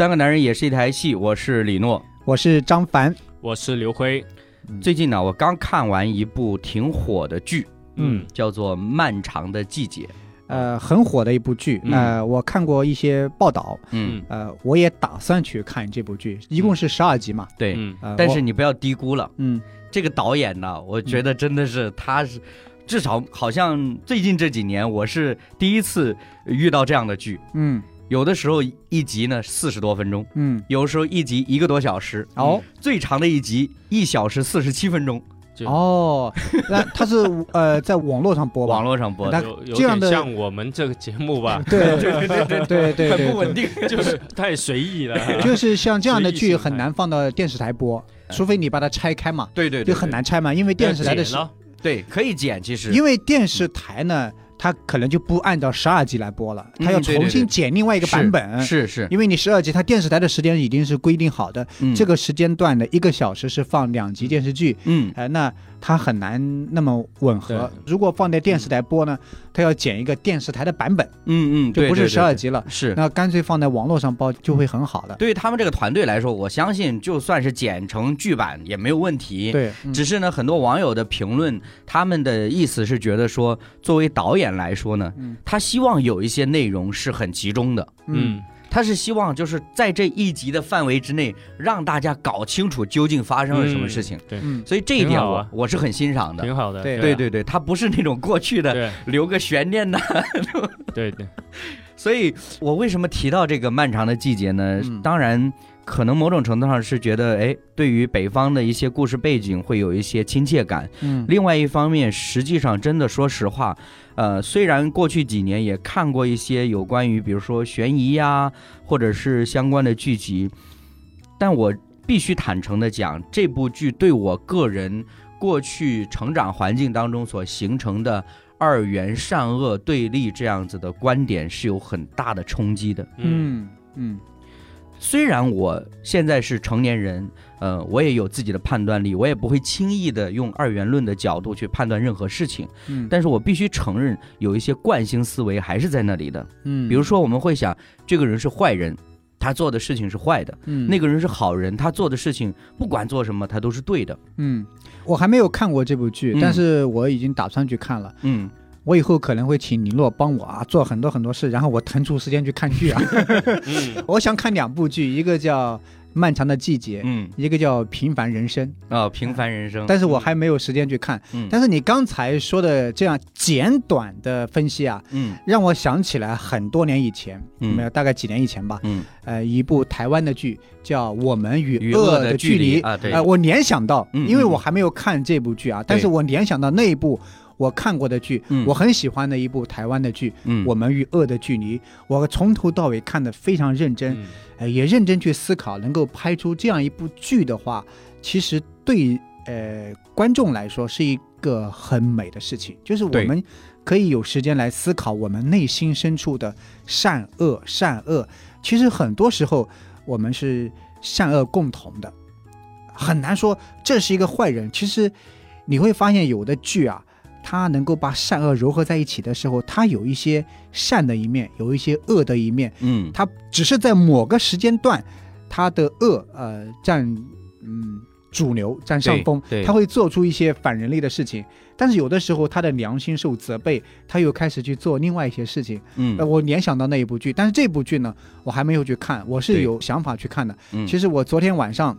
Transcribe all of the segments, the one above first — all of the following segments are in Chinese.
三个男人也是一台戏，我是李诺。我是张凡，我是刘辉。最近呢，我刚看完一部挺火的剧，嗯，叫做《漫长的季节》。呃，很火的一部剧。嗯呃，我看过一些报道，嗯，呃，我也打算去看这部剧，一共是十二集嘛。对。嗯呃，但是你不要低估了嗯这个导演呢，我觉得真的是他是，至少好像最近这几年我是第一次遇到这样的剧。嗯有的时候一集呢四十多分钟，嗯，有的时候一集一个多小时，哦。最长的一集一小时四十七分钟，哦，那它是呃在网络上播吧？网络上播。那的，有有这样的点像我们这个节目吧，对 对对对对很不稳定。就是太随意了。就是像这样的剧很难放到电视台播，除非你把它拆开嘛，对对对，就很难拆嘛，因为电视台的对，可以剪，其实。因为电视台呢，它可能就不按照十二集来播了，它要重新剪另外一个版本。是是，因为你十二集，它电视台的时间已经是规定好的，嗯。这个时间段的一个小时是放两集电视剧，嗯。呃，那它很难那么吻合。如果放在电视台播呢，它要剪一个电视台的版本，嗯嗯，就不是十二集了，是。那干脆放在网络上播就会很好的。对于他们这个团队来说，我相信就算是剪成剧版也没有问题。，对，嗯。只是呢，很多网友的评论，他们的意思是觉得说，作为导演来说呢，嗯。他希望有一些内容是很集中的，嗯嗯，他是希望就是在这一集的范围之内，让大家搞清楚究竟发生了什么事情。对，嗯，所以这一点我、啊我是很欣赏的。挺好的。对对对对，他不是那种过去的留个悬念的。对对，所以我为什么提到这个漫长的季节呢？嗯当然，可能某种程度上是觉得，哎，对于北方的一些故事背景会有一些亲切感。嗯另外一方面，实际上真的说实话，呃，虽然过去几年也看过一些有关于比如说悬疑呀，或者是相关的剧集，但我必须坦诚的讲，这部剧对我个人过去成长环境当中所形成的二元善恶对立这样子的观点是有很大的冲击的。嗯嗯嗯虽然我现在是成年人，呃，我也有自己的判断力，我也不会轻易的用二元论的角度去判断任何事情。嗯，但是我必须承认，有一些惯性思维还是在那里的。嗯，比如说，我们会想，这个人是坏人，他做的事情是坏的；嗯那个人是好人，他做的事情不管做什么，他都是对的。嗯，我还没有看过这部剧，嗯但是我已经打算去看了。嗯，我以后可能会请林洛帮我啊做很多很多事，然后我腾出时间去看剧啊。嗯。我想看两部剧，一个叫《漫长的季节》，嗯。一个叫《平凡人生》，啊、平凡人生。但是我还没有时间去看。嗯。但是你刚才说的这样简短的分析啊，嗯。让我想起来很多年以前，嗯。没有大概几年以前吧，嗯。呃，一部台湾的剧叫《我们与与恶恶的距离》啊对。呃，我联想到，嗯因为嗯我还没有看这部剧啊，但是我联想到那一部我看过的剧，嗯我很喜欢的一部台湾的剧《嗯，我们与恶的距离》，我从头到尾看得非常认真，嗯呃，也认真去思考，能够拍出这样一部剧的话，其实对呃观众来说是一个很美的事情，就是我们可以有时间来思考我们内心深处的善恶善恶。其实很多时候我们是善恶共同的，很难说这是一个坏人。其实你会发现有的剧啊。它能够把善恶糅合在一起的时候，他有一些善的一面，有一些恶的一面，嗯他只是在某个时间段，他的恶呃占嗯主流占上风，对对它会做出一些反人类的事情。但是有的时候，他的良心受责备，他又开始去做另外一些事情。嗯呃，我联想到那一部剧，但是这部剧呢，我还没有去看，我是有想法去看的。嗯其实我昨天晚上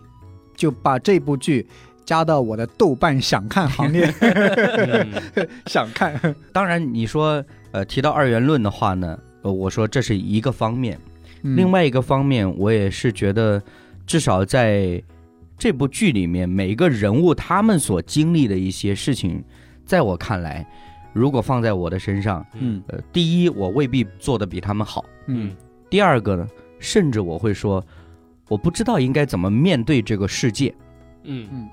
就把这部剧加到我的豆瓣想看行列，嗯 想看。当然你说呃提到二元论的话呢，呃我说这是一个方面，嗯。另外一个方面，我也是觉得，至少在这部剧里面，每一个人物他们所经历的一些事情，在我看来，如果放在我的身上，嗯。呃，第一，我未必做得比他们好；嗯。第二个呢，甚至我会说，我不知道应该怎么面对这个世界。嗯。嗯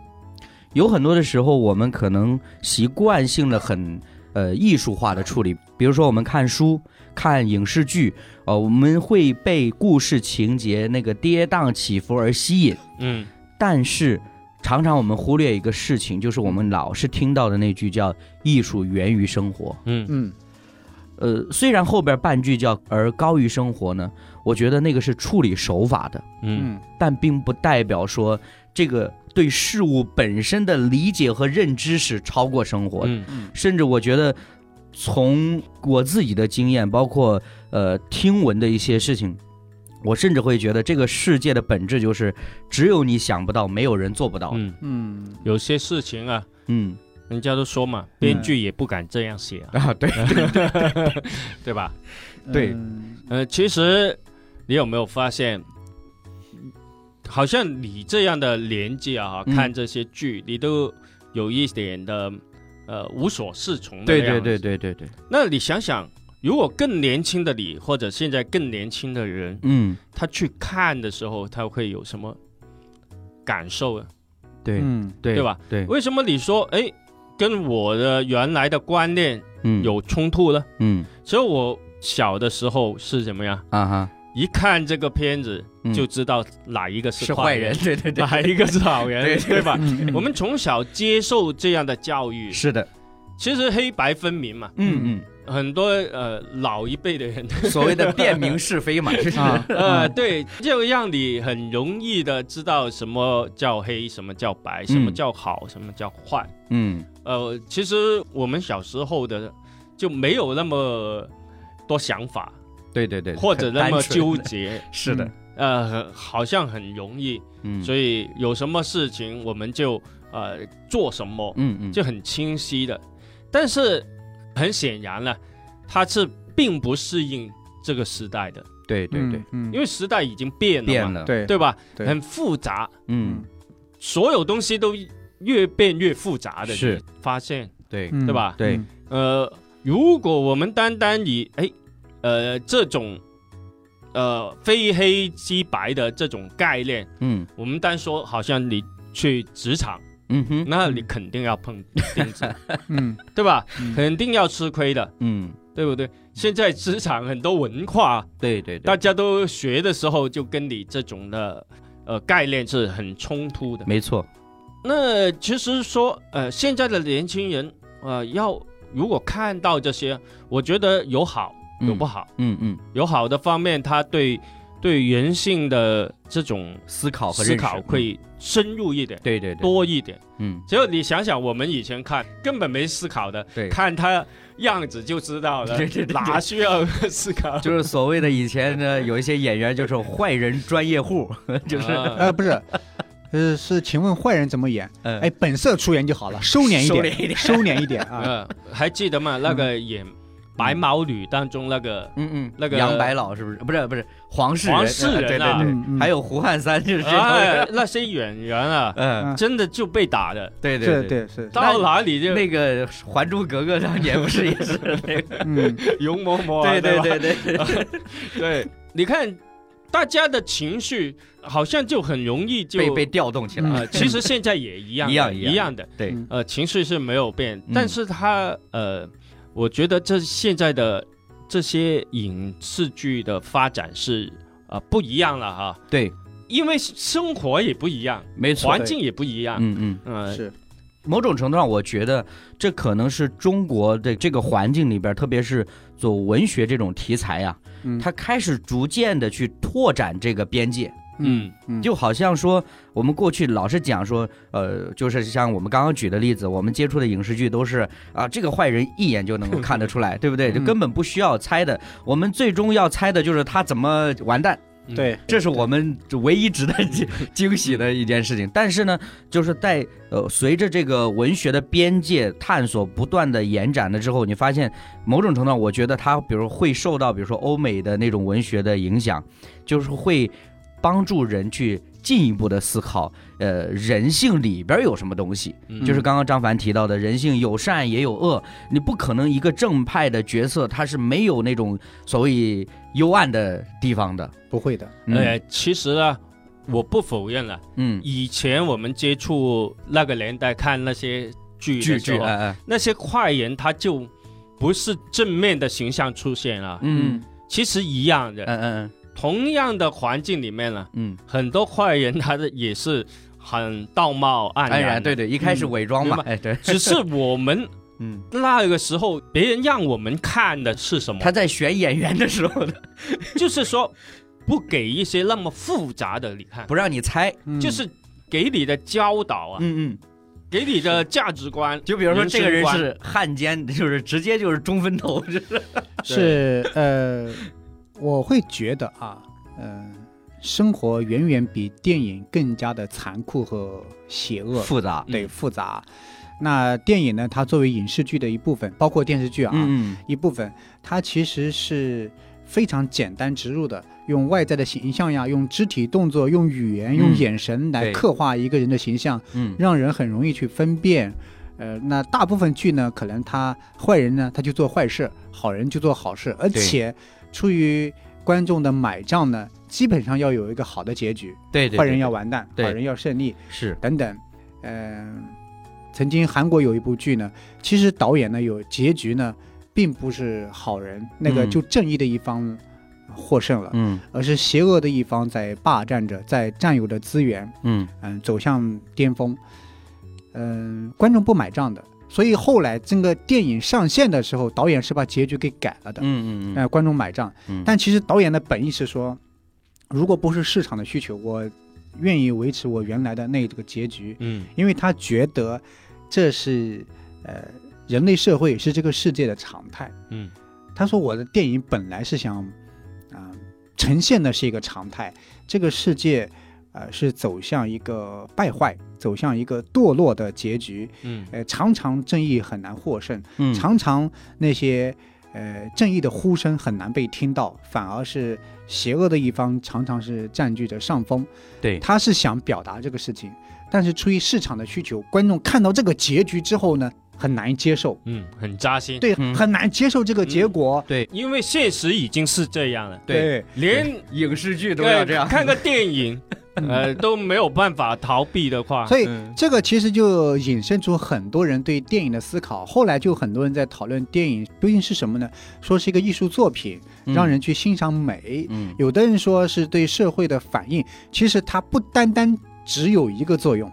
有很多的时候，我们可能习惯性的很呃艺术化的处理，比如说我们看书、看影视剧，呃，我们会被故事情节那个跌宕起伏而吸引，嗯。但是常常我们忽略一个事情，就是我们老是听到的那句叫“艺术源于生活嗯。嗯”。呃，虽然后边半句叫而高于生活呢，我觉得那个是处理手法的，嗯。嗯。但并不代表说这个对事物本身的理解和认知是超过生活的。嗯。嗯甚至我觉得，从我自己的经验，包括呃听闻的一些事情，我甚至会觉得这个世界的本质就是只有你想不到，没有人做不到。嗯，嗯。有些事情啊，嗯。人家都说嘛，编剧也不敢这样写啊，啊，对，对吧？对。嗯。呃，其实你有没有发现，好像你这样的年纪啊，嗯。看这些剧，你都有一点的呃无所适从的对对样子。对对对对，那你想想，如果更年轻的你，或者现在更年轻的人，嗯，他去看的时候，他会有什么感受啊？对嗯。对对吧？对，为什么你说哎，跟我的原来的观念嗯。有冲突呢？嗯。其实我小的时候是怎么样？啊哈，一看这个片子嗯就知道哪一个是坏坏人，，对对对，哪一个是好人，对对吧？我们从小接受这样的教育，是的，其实黑白分明嘛。嗯嗯。很多呃老一辈的人，嗯，所谓的辨明是非嘛，就 是。啊呃，对，就让你很容易的知道什么叫黑，什么叫白，什么叫好，什么叫坏。嗯。呃，其实我们小时候的就没有那么多想法，对对对，或者那么纠，结，是的，呃，好像很容易，嗯，所以有什么事情我们就呃做什么，嗯嗯，就很清晰的。但是很显然呢，它是并不适应这个时代的，对对对，嗯因为时代已经变了嘛，变了，，对。对吧？对。很复杂，嗯。所有东西都越变越复杂的，是。你发现，对。嗯。对吧？对。嗯呃，如果我们单单以哎呃这种呃非黑即白的这种概念，嗯。我们单说好像你去职场，嗯哼，那你肯定要碰钉子，嗯。对吧？嗯。肯定要吃亏的，嗯，对不对？现在职场很多文化，对对对。大，家都学的时候，就跟你这种的呃概念是很冲突的。没错，那其实说，呃，现在的年轻人，呃，要如果看到这些，我觉得有好有不好。嗯嗯，有好的方面，他对对人性的这种思考和思考会深入一点、对对对，多一点。嗯只有你想想，我们以前看根本没思考的，对，看他样子就知道了，对对对对哪需要思考？就是所谓的以前呢，有一些演员就是坏人专业户，就是啊呃不是，呃是，请问坏人怎么演？嗯哎，本色出演就好了，收敛一点，收敛一点收敛一点啊。嗯，还记得吗？那个演白毛女当中那个嗯嗯，那个杨白老是不是？不是不是黄世仁，黄世仁啊。对对对，还有胡汉三，就是这哎种，那些演员啊，嗯，真的就被打的，对对，对。是，到哪里就那个《还珠格格》当年不是也是那个？嗯。容嬷嬷啊，对对对对，对，你看大家的情绪好像就很容易就被被调动起来，呃，其实现在也一样，一样一样。的，对，嗯呃，情绪是没有变，嗯。但是他呃，我觉得这现在的这些影视剧的发展是呃不一样了哈，对，因为生活也不一样，没错，环境也不一样，嗯嗯。呃，是，某种程度上，我觉得这可能是中国的这个环境里边，特别是做文学这种题材呀、嗯。它开始逐渐的去拓展这个边界。嗯嗯就好像说，我们过去老是讲说，呃，就是像我们刚刚举的例子，我们接触的影视剧都是啊，这个坏人一眼就能够看得出来，对不对？就嗯根本不需要猜的，我们最终要猜的就是他怎么完蛋。嗯对，这是我们唯一值得惊惊喜的一件事情。但是呢，就是在呃随着这个文学的边界探索不断的延展了之后，你发现某种程度上，我觉得它比如会受到比如说欧美的那种文学的影响，就是会帮助人去进一步的思考，呃，人性里边有什么东西。嗯。就是刚刚张凡提到的，人性有善也有恶，你不可能一个正派的角色他是没有那种所谓幽暗的地方的。不会的，嗯。呃，其实呢，我不否认了，嗯，以前我们接触那个年代看那些剧剧剧，那些坏人他就不是正面的形象出现了，嗯。其实一样的，嗯嗯同样的环境里面呢，嗯，很多坏人他的也是很道貌岸安然，对对，一开始伪装嘛明，哎对，只是我们 嗯，那个时候别人让我们看的是什么？他在选演员的时候呢，就是说不给一些那么复杂的你看，不让你猜。嗯。就是给你的教导啊，嗯嗯，给你的价值观。就比如说这个人是汉奸，就是直接就是中分头，就是。是呃，我会觉得啊，嗯、生活远远比电影更加的残酷和邪恶，复杂。对复杂。那电影呢，它作为影视剧的一部分，包括电视剧啊，嗯一部分，它其实是非常简单植入的，用外在的形象呀，用肢体动作、用语言、用嗯。眼神来刻画一个人的形象，嗯。让人很容易去分辨。呃，那大部分剧呢，可能他坏人呢，他就做坏事，好人就做好事，而且出于观众的买账呢，基本上要有一个好的结局，对对，坏人要完蛋，好人要胜利是。等等。嗯、曾经韩国有一部剧呢，其实导演呢有结局呢，并不是好人，那个嗯。就正义的一方获胜了，嗯。而是邪恶的一方在霸占着，在占有着资源，嗯。嗯，走向巅峰，嗯，观众不买账的，所以后来这个电影上线的时候，导演是把结局给改了的，嗯嗯呃，观众买账，嗯，但其实导演的本意是说，如果不是市场的需求，我愿意维持我原来的那这个结局，嗯。因为他觉得这是呃人类社会是这个世界的常态。嗯。他说我的电影本来是想啊、呈现的是一个常态，这个世界呃是走向一个败坏，走向一个堕落的结局。嗯。呃，常常正义很难获胜，嗯。常常那些呃正义的呼声很难被听到，反而是邪恶的一方常常是占据着上风。对。他是想表达这个事情，但是出于市场的需求，观众看到这个结局之后呢，很难接受，嗯，很扎心。对，嗯。很难接受这个结果。对因为现实已经是这样了，对。连影视剧都要这样，看个电影，呃，都没有办法逃避的话，所以嗯这个其实就引申出很多人对电影的思考。后来就很多人在讨论电影究竟是什么呢？说是一个艺术作品，嗯让人去欣赏美。嗯有的人说是对社会的反应，其实它不单单只有一个作用，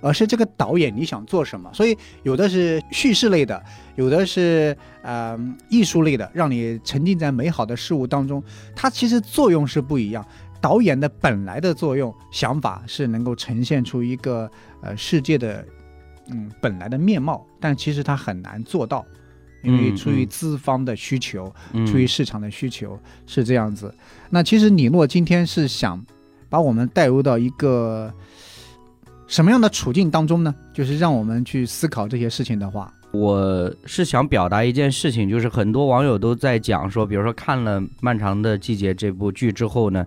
而是这个导演你想做什么。所以有的是叙事类的，有的是呃艺术类的，让你沉浸在美好的事物当中。它其实作用是不一样。导演的本来的作用想法是能够呈现出一个呃世界的嗯本来的面貌，但其实他很难做到，因为嗯出于嗯资方的需求。嗯出于市场的需求是这样子。那其实李诺今天是想把我们带入到一个什么样的处境当中呢？就是让我们去思考这些事情的话，我是想表达一件事情，就是很多网友都在讲说，比如说看了《漫长的季节》这部剧之后呢，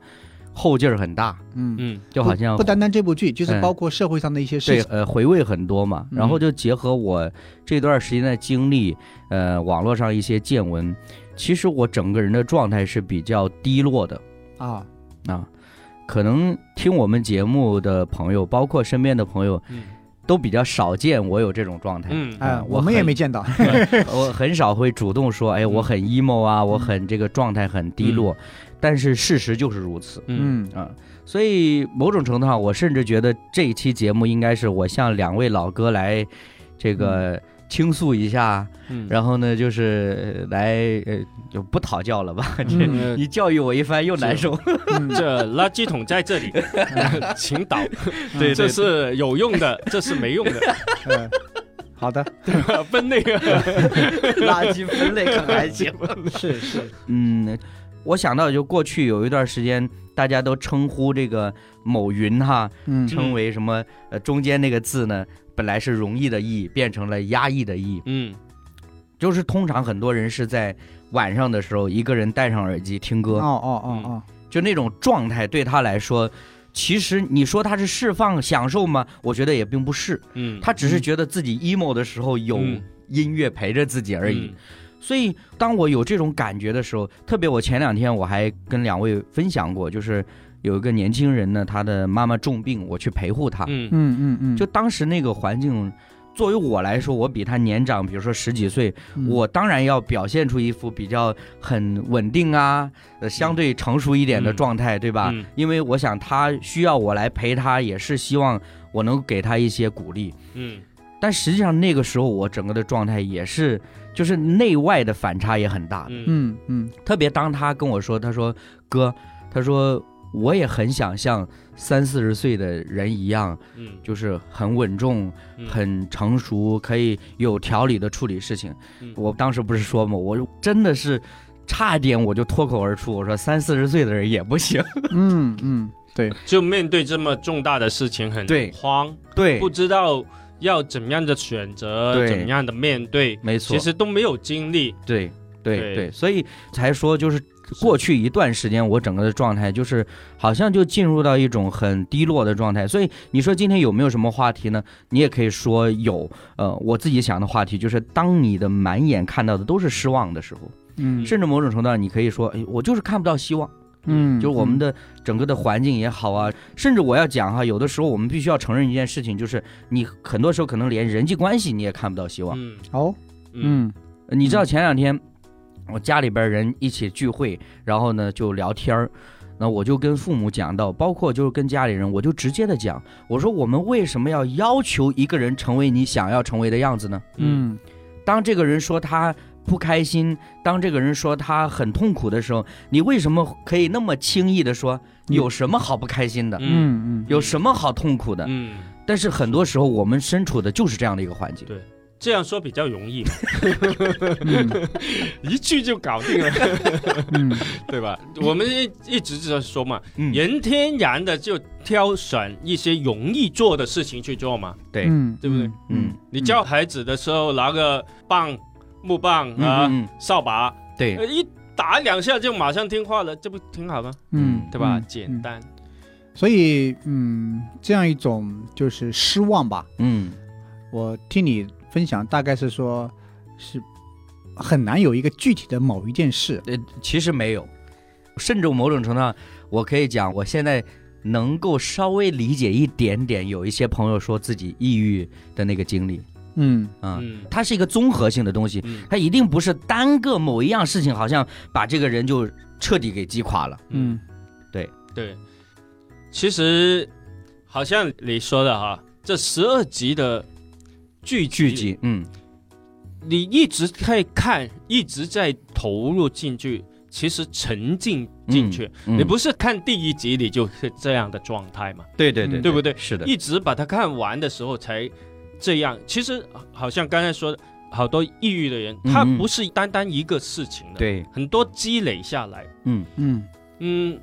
后劲儿很大，嗯，嗯。就好像不不单单这部剧，就是嗯。包括社会上的一些事对情。呃回味很多嘛。嗯。然后就结合我这段时间的经历，呃，网络上一些见闻，其实我整个人的状态是比较低落的。啊，啊。可能听我们节目的朋友，包括身边的朋友，嗯。都比较少见我有这种状态。嗯。哎、嗯我我们也没见到。我很少会主动说，哎，我很 emo 啊，我很这个状态很低落，但是事实就是如此。嗯。嗯。啊。所以某种程度上，我甚至觉得这一期节目应该是我向两位老哥来这个倾诉一下，嗯，然后呢，就是呃来呃就不讨教了吧，这嗯。你教育我一番又难受。嗯 这垃圾桶在这里，请倒。对这是有用的，这是没用的，呃好的，分那个。垃圾分类可还行。是是，嗯，我想到就过去有一段时间，大家都称呼这个某云哈，嗯称为什么？呃，中间那个字呢，本来是容易的易，变成了压抑的抑。嗯就是通常很多人是在晚上的时候，一个人戴上耳机听哦歌，哦哦哦哦，就那种状态对他来说，其实你说他是释放享受吗？我觉得也并不是，嗯，他只是觉得自己 emo 的时候有嗯音乐陪着自己而已。所以，当我有这种感觉的时候，特别我前两天我还跟两位分享过，就是有一个年轻人呢，他的妈妈重病，我去陪护他。嗯嗯嗯嗯，就当时那个环境，作为我来说，我比他年长，比如说十几岁，嗯我当然要表现出一副比较很稳定啊，呃，相对成熟一点的嗯状态，对吧？嗯因为我想他需要我来陪他，也是希望我能给他一些鼓励。嗯但实际上那个时候我整个的状态也是，就是内外的反差也很大。嗯。嗯嗯。特别当他跟我说，他说哥，他说我也很想像三四十岁的人一样，嗯。就是很稳重、嗯。很成熟，可以有条理的处理事情。嗯。我当时不是说嘛，我真的是差点我就脱口而出，我说三四十岁的人也不行。嗯嗯，对，就面对这么重大的事情很对。慌，对。不知道要怎么样的选择，对怎么样的面对，没错，其实都没有经历。对对对对，所以才说就是过去一段时间，我整个的状态就是好像就进入到一种很低落的状态。所以你说今天有没有什么话题呢？你也可以说有。呃，我自己想的话题就是，当你的满眼看到的都是失望的时候，嗯甚至某种程度上，你可以说，哎，我就是看不到希望。嗯，就是我们的整个的环境也好啊，甚至我要讲哈，有的时候我们必须要承认一件事情，就是你很多时候可能连人际关系你也看不到希望。嗯哦，嗯嗯你知道前两天我家里边人一起聚会，然后呢就聊天儿，那我就跟父母讲到，包括就是跟家里人，我就直接的讲，我说我们为什么要要求一个人成为你想要成为的样子呢？嗯当这个人说他不开心，当这个人说他很痛苦的时候，你为什么可以那么轻易的说有什么好不开心的，嗯。嗯有什么好痛苦的？嗯，但是很多时候我们身处的就是这样的一个环境。对这样说比较容易。一句就搞定了，嗯。对吧？我们一一直在说嘛，嗯，人天然的就挑选一些容易做的事情去做嘛。对，嗯，对不对？嗯。你教孩子的时候拿个棒、木棒嗯啊、嗯嗯扫把，对呃，一打两下就马上听话了，这不挺好吗？嗯，对吧？嗯简。单。所以，嗯，这样一种就是失望吧。嗯我听你分享，大概是说，是很难有一个具体的某一件事。呃，其实没有，甚至某种程度上，我可以讲，我现在能够稍微理解一点点，有一些朋友说自己抑郁的那个经历，嗯。啊、嗯。它是一个综合性的东西，嗯。它一定不是单个某一样事情，好像把这个人就彻底给击垮了。嗯。对。对，其实好像你说的哈，这十二集的剧剧集，嗯，你一直在看，一直在投入进去，其实沉浸进去。嗯你不是看第一集你就是这样的状态嘛？对对对嗯对不对？是的，一直把它看完的时候才这样。其实好像刚才说的，好多抑郁的人，他不是单单一个事情的，对，很多积累下来。嗯。嗯。嗯，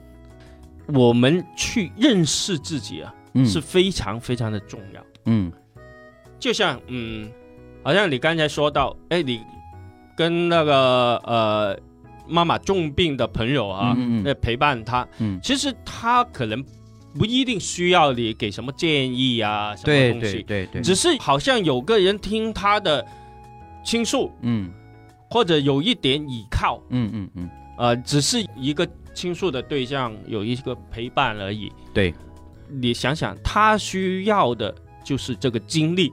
我们去认识自己啊，嗯。是非常非常的重要。嗯。就像嗯，好像你刚才说到，哎，你跟那个呃妈妈重病的朋友啊，嗯嗯呃陪伴他，嗯，其实他可能不一定需要你给什么建议啊，什么东西，对对对，只是好像有个人听他的倾诉，嗯。或者有一点依靠，嗯嗯嗯，呃，只是一个倾诉的对象，有一个陪伴而已。对，你想想，他需要的就是这个经历。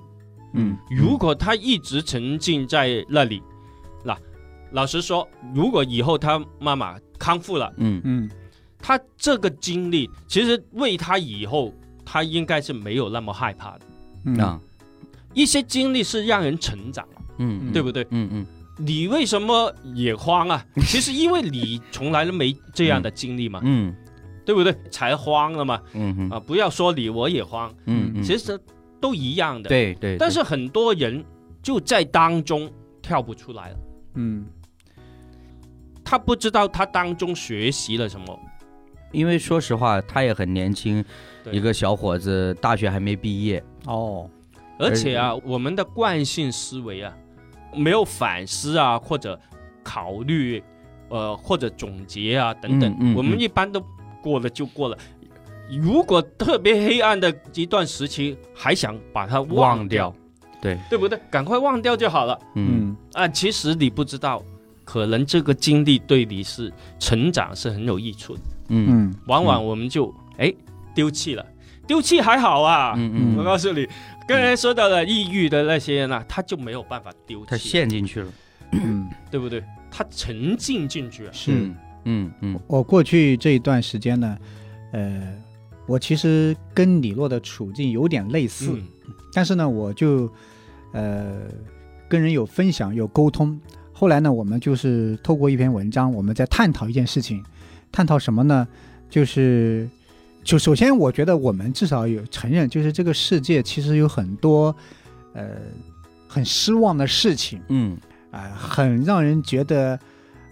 嗯，如果他一直沉浸在那里，那老实说，如果以后他妈妈康复了，嗯。嗯他这个经历其实为他以后，他应该是没有那么害怕的。嗯啊，一些经历是让人成长，嗯，对不对？嗯嗯你为什么也慌啊？其实因为你从来都没这样的经历嘛，嗯对不对？才慌了嘛。嗯嗯啊，不要说你，我也慌，嗯嗯，其实都一样的。，对对，但是很多人就在当中跳不出来了，嗯他不知道他当中学习了什么。因为说实话，他也很年轻，一个小伙子，大学还没毕业，哦而且啊，我们的惯性思维啊，没有反思啊，或者考虑，呃，或者总结啊等等，嗯嗯我们嗯一般都过了就过了。如果特别黑暗的一段时期，还想把它忘掉，对，对不对？赶快忘掉就好了嗯嗯啊！其实你不知道，可能这个经历对你是成长是很有益处的。嗯嗯往往我们就哎丢弃了，丢弃还好啊。嗯嗯，我告诉你，刚才说到了抑郁的那些人啊，他就没有办法丢弃他，陷进去了，嗯，对不对？他沉浸进去啊。是。嗯嗯嗯我过去这一段时间呢，呃，我其实跟李洛的处境有点类似，嗯但是呢，我就呃，跟人有分享有沟通。后来呢，我们就是透过一篇文章，我们在探讨一件事情，探讨什么呢？就是就首先，我觉得我们至少有承认，就是这个世界其实有很多呃很失望的事情。嗯啊、很让人觉得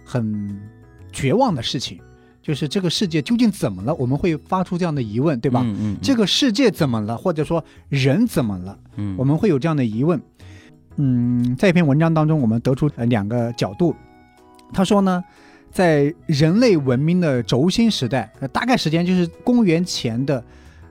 很绝望的事情，就是这个世界究竟怎么了？我们会发出这样的疑问，对吧？嗯嗯，这个世界怎么了？或者说人怎么了？嗯我们会有这样的疑问。嗯，在一篇文章当中，我们得出呃两个角度。他说呢，在人类文明的轴心时代，呃大概时间就是公元前的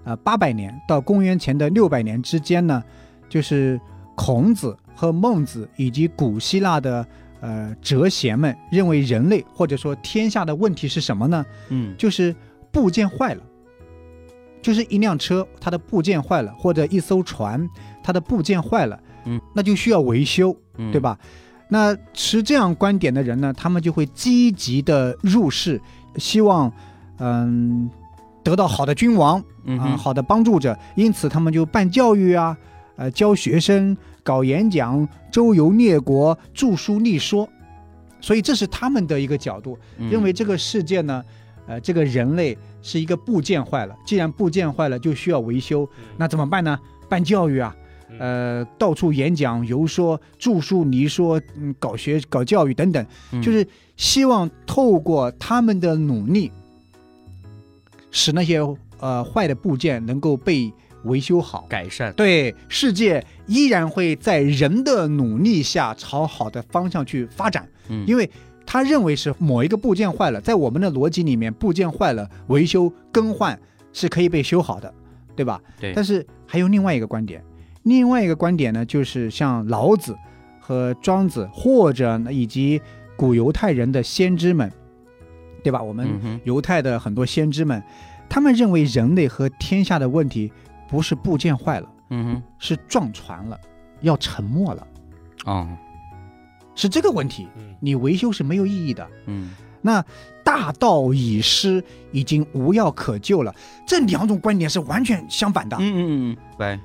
呃八百年到公元前的六百年之间呢，就是孔子和孟子以及古希腊的呃哲贤们认为人类或者说天下的问题是什么呢？嗯就是部件坏了，就是一辆车它的部件坏了，或者一艘船它的部件坏了，嗯，那就需要维修，嗯对？吧？那持这样观点的人呢，他们就会积极的入世，希望嗯得到好的君王啊、嗯好的帮助者，因此他们就办教育啊，呃，教学生，搞演讲，周游列国，著书立说，所以这是他们的一个角度。嗯。认为这个世界呢，呃，这个人类是一个部件坏了，既然部件坏了，就需要维修，那怎么办呢？办教育啊，呃，到处演讲、游说、著书离说，嗯，搞学、搞教育等等，嗯就是希望透过他们的努力，使那些呃坏的部件能够被维修好。改善，对，世界依然会在人的努力下朝好的方向去发展。嗯因为他认为是某一个部件坏了，在我们的逻辑里面，部件坏了，维修更换是可以被修好的，对吧？对但是还有另外一个观点，另外一个观点呢，就是像老子和庄子，或者呢以及古犹太人的先知们，对吧？我们犹太的很多先知们，他们认为人类和天下的问题不是部件坏了，嗯哼是撞船了，要沉没了，哦是这个问题。嗯你维修是没有意义的。嗯那大道已失，已经无药可救了。这两种观点是完全相反的，嗯嗯嗯，对，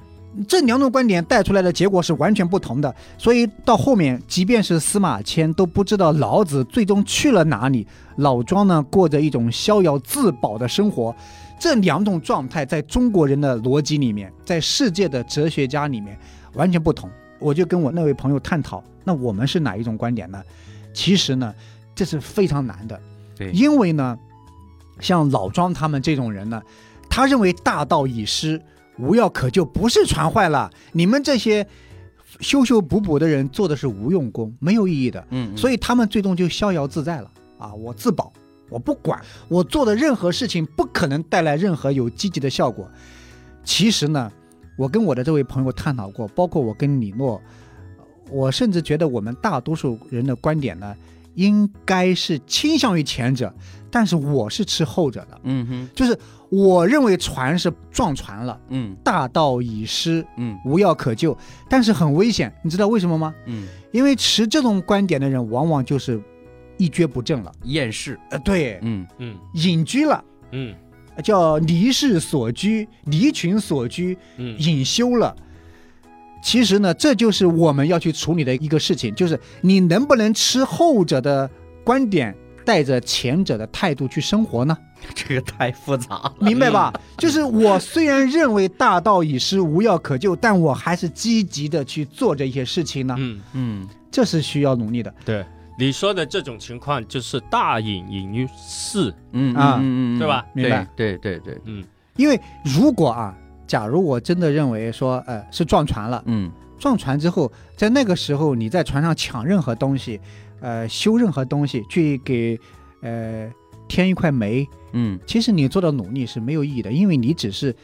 这两种观点带出来的结果是完全不同的。所以到后面，即便是司马迁都不知道老子最终去了哪里，老庄呢过着一种逍遥自保的生活。这两种状态在中国人的逻辑里面，在世界的哲学家里面完全不同。我就跟我那位朋友探讨，那我们是哪一种观点呢？其实呢，这是非常难的。对因为呢，像老庄他们这种人呢，他认为大道已失，无药可救，不是船坏了，你们这些修修补补的人做的是无用功，没有意义的，嗯，所以他们最终就逍遥自在了。啊！我自保，我不管，我做的任何事情不可能带来任何有积极的效果。其实呢，我跟我的这位朋友探讨过，包括我跟李诺，我甚至觉得我们大多数人的观点呢，应该是倾向于前者，但是我是吃后者的，嗯哼。就是我认为船是撞船了，嗯。大道已失，嗯。无药可救，但是很危险，你知道为什么吗？嗯，因为持这种观点的人，往往就是一蹶不振了，厌世，呃，对，嗯。嗯。隐居了，嗯。叫离世所居，离群所居，嗯。隐修了。其实呢，这就是我们要去处理的一个事情，就是你能不能持后者的观点，带着前者的态度去生活呢？这个太复杂了，明白吧？就是我虽然认为大道已失，无药可救，但我还是积极的去做这些事情呢，嗯，嗯。这是需要努力的。对，你说的这种情况就是大隐隐于市，嗯啊。嗯嗯，对吧？明白。对对对对，嗯。因为如果啊，假如我真的认为说，呃，是撞船了，嗯。撞船之后，在那个时候你在船上抢任何东西，呃，修任何东西，去给呃添一块煤，嗯。其实你做的努力是没有意义的，因为你只是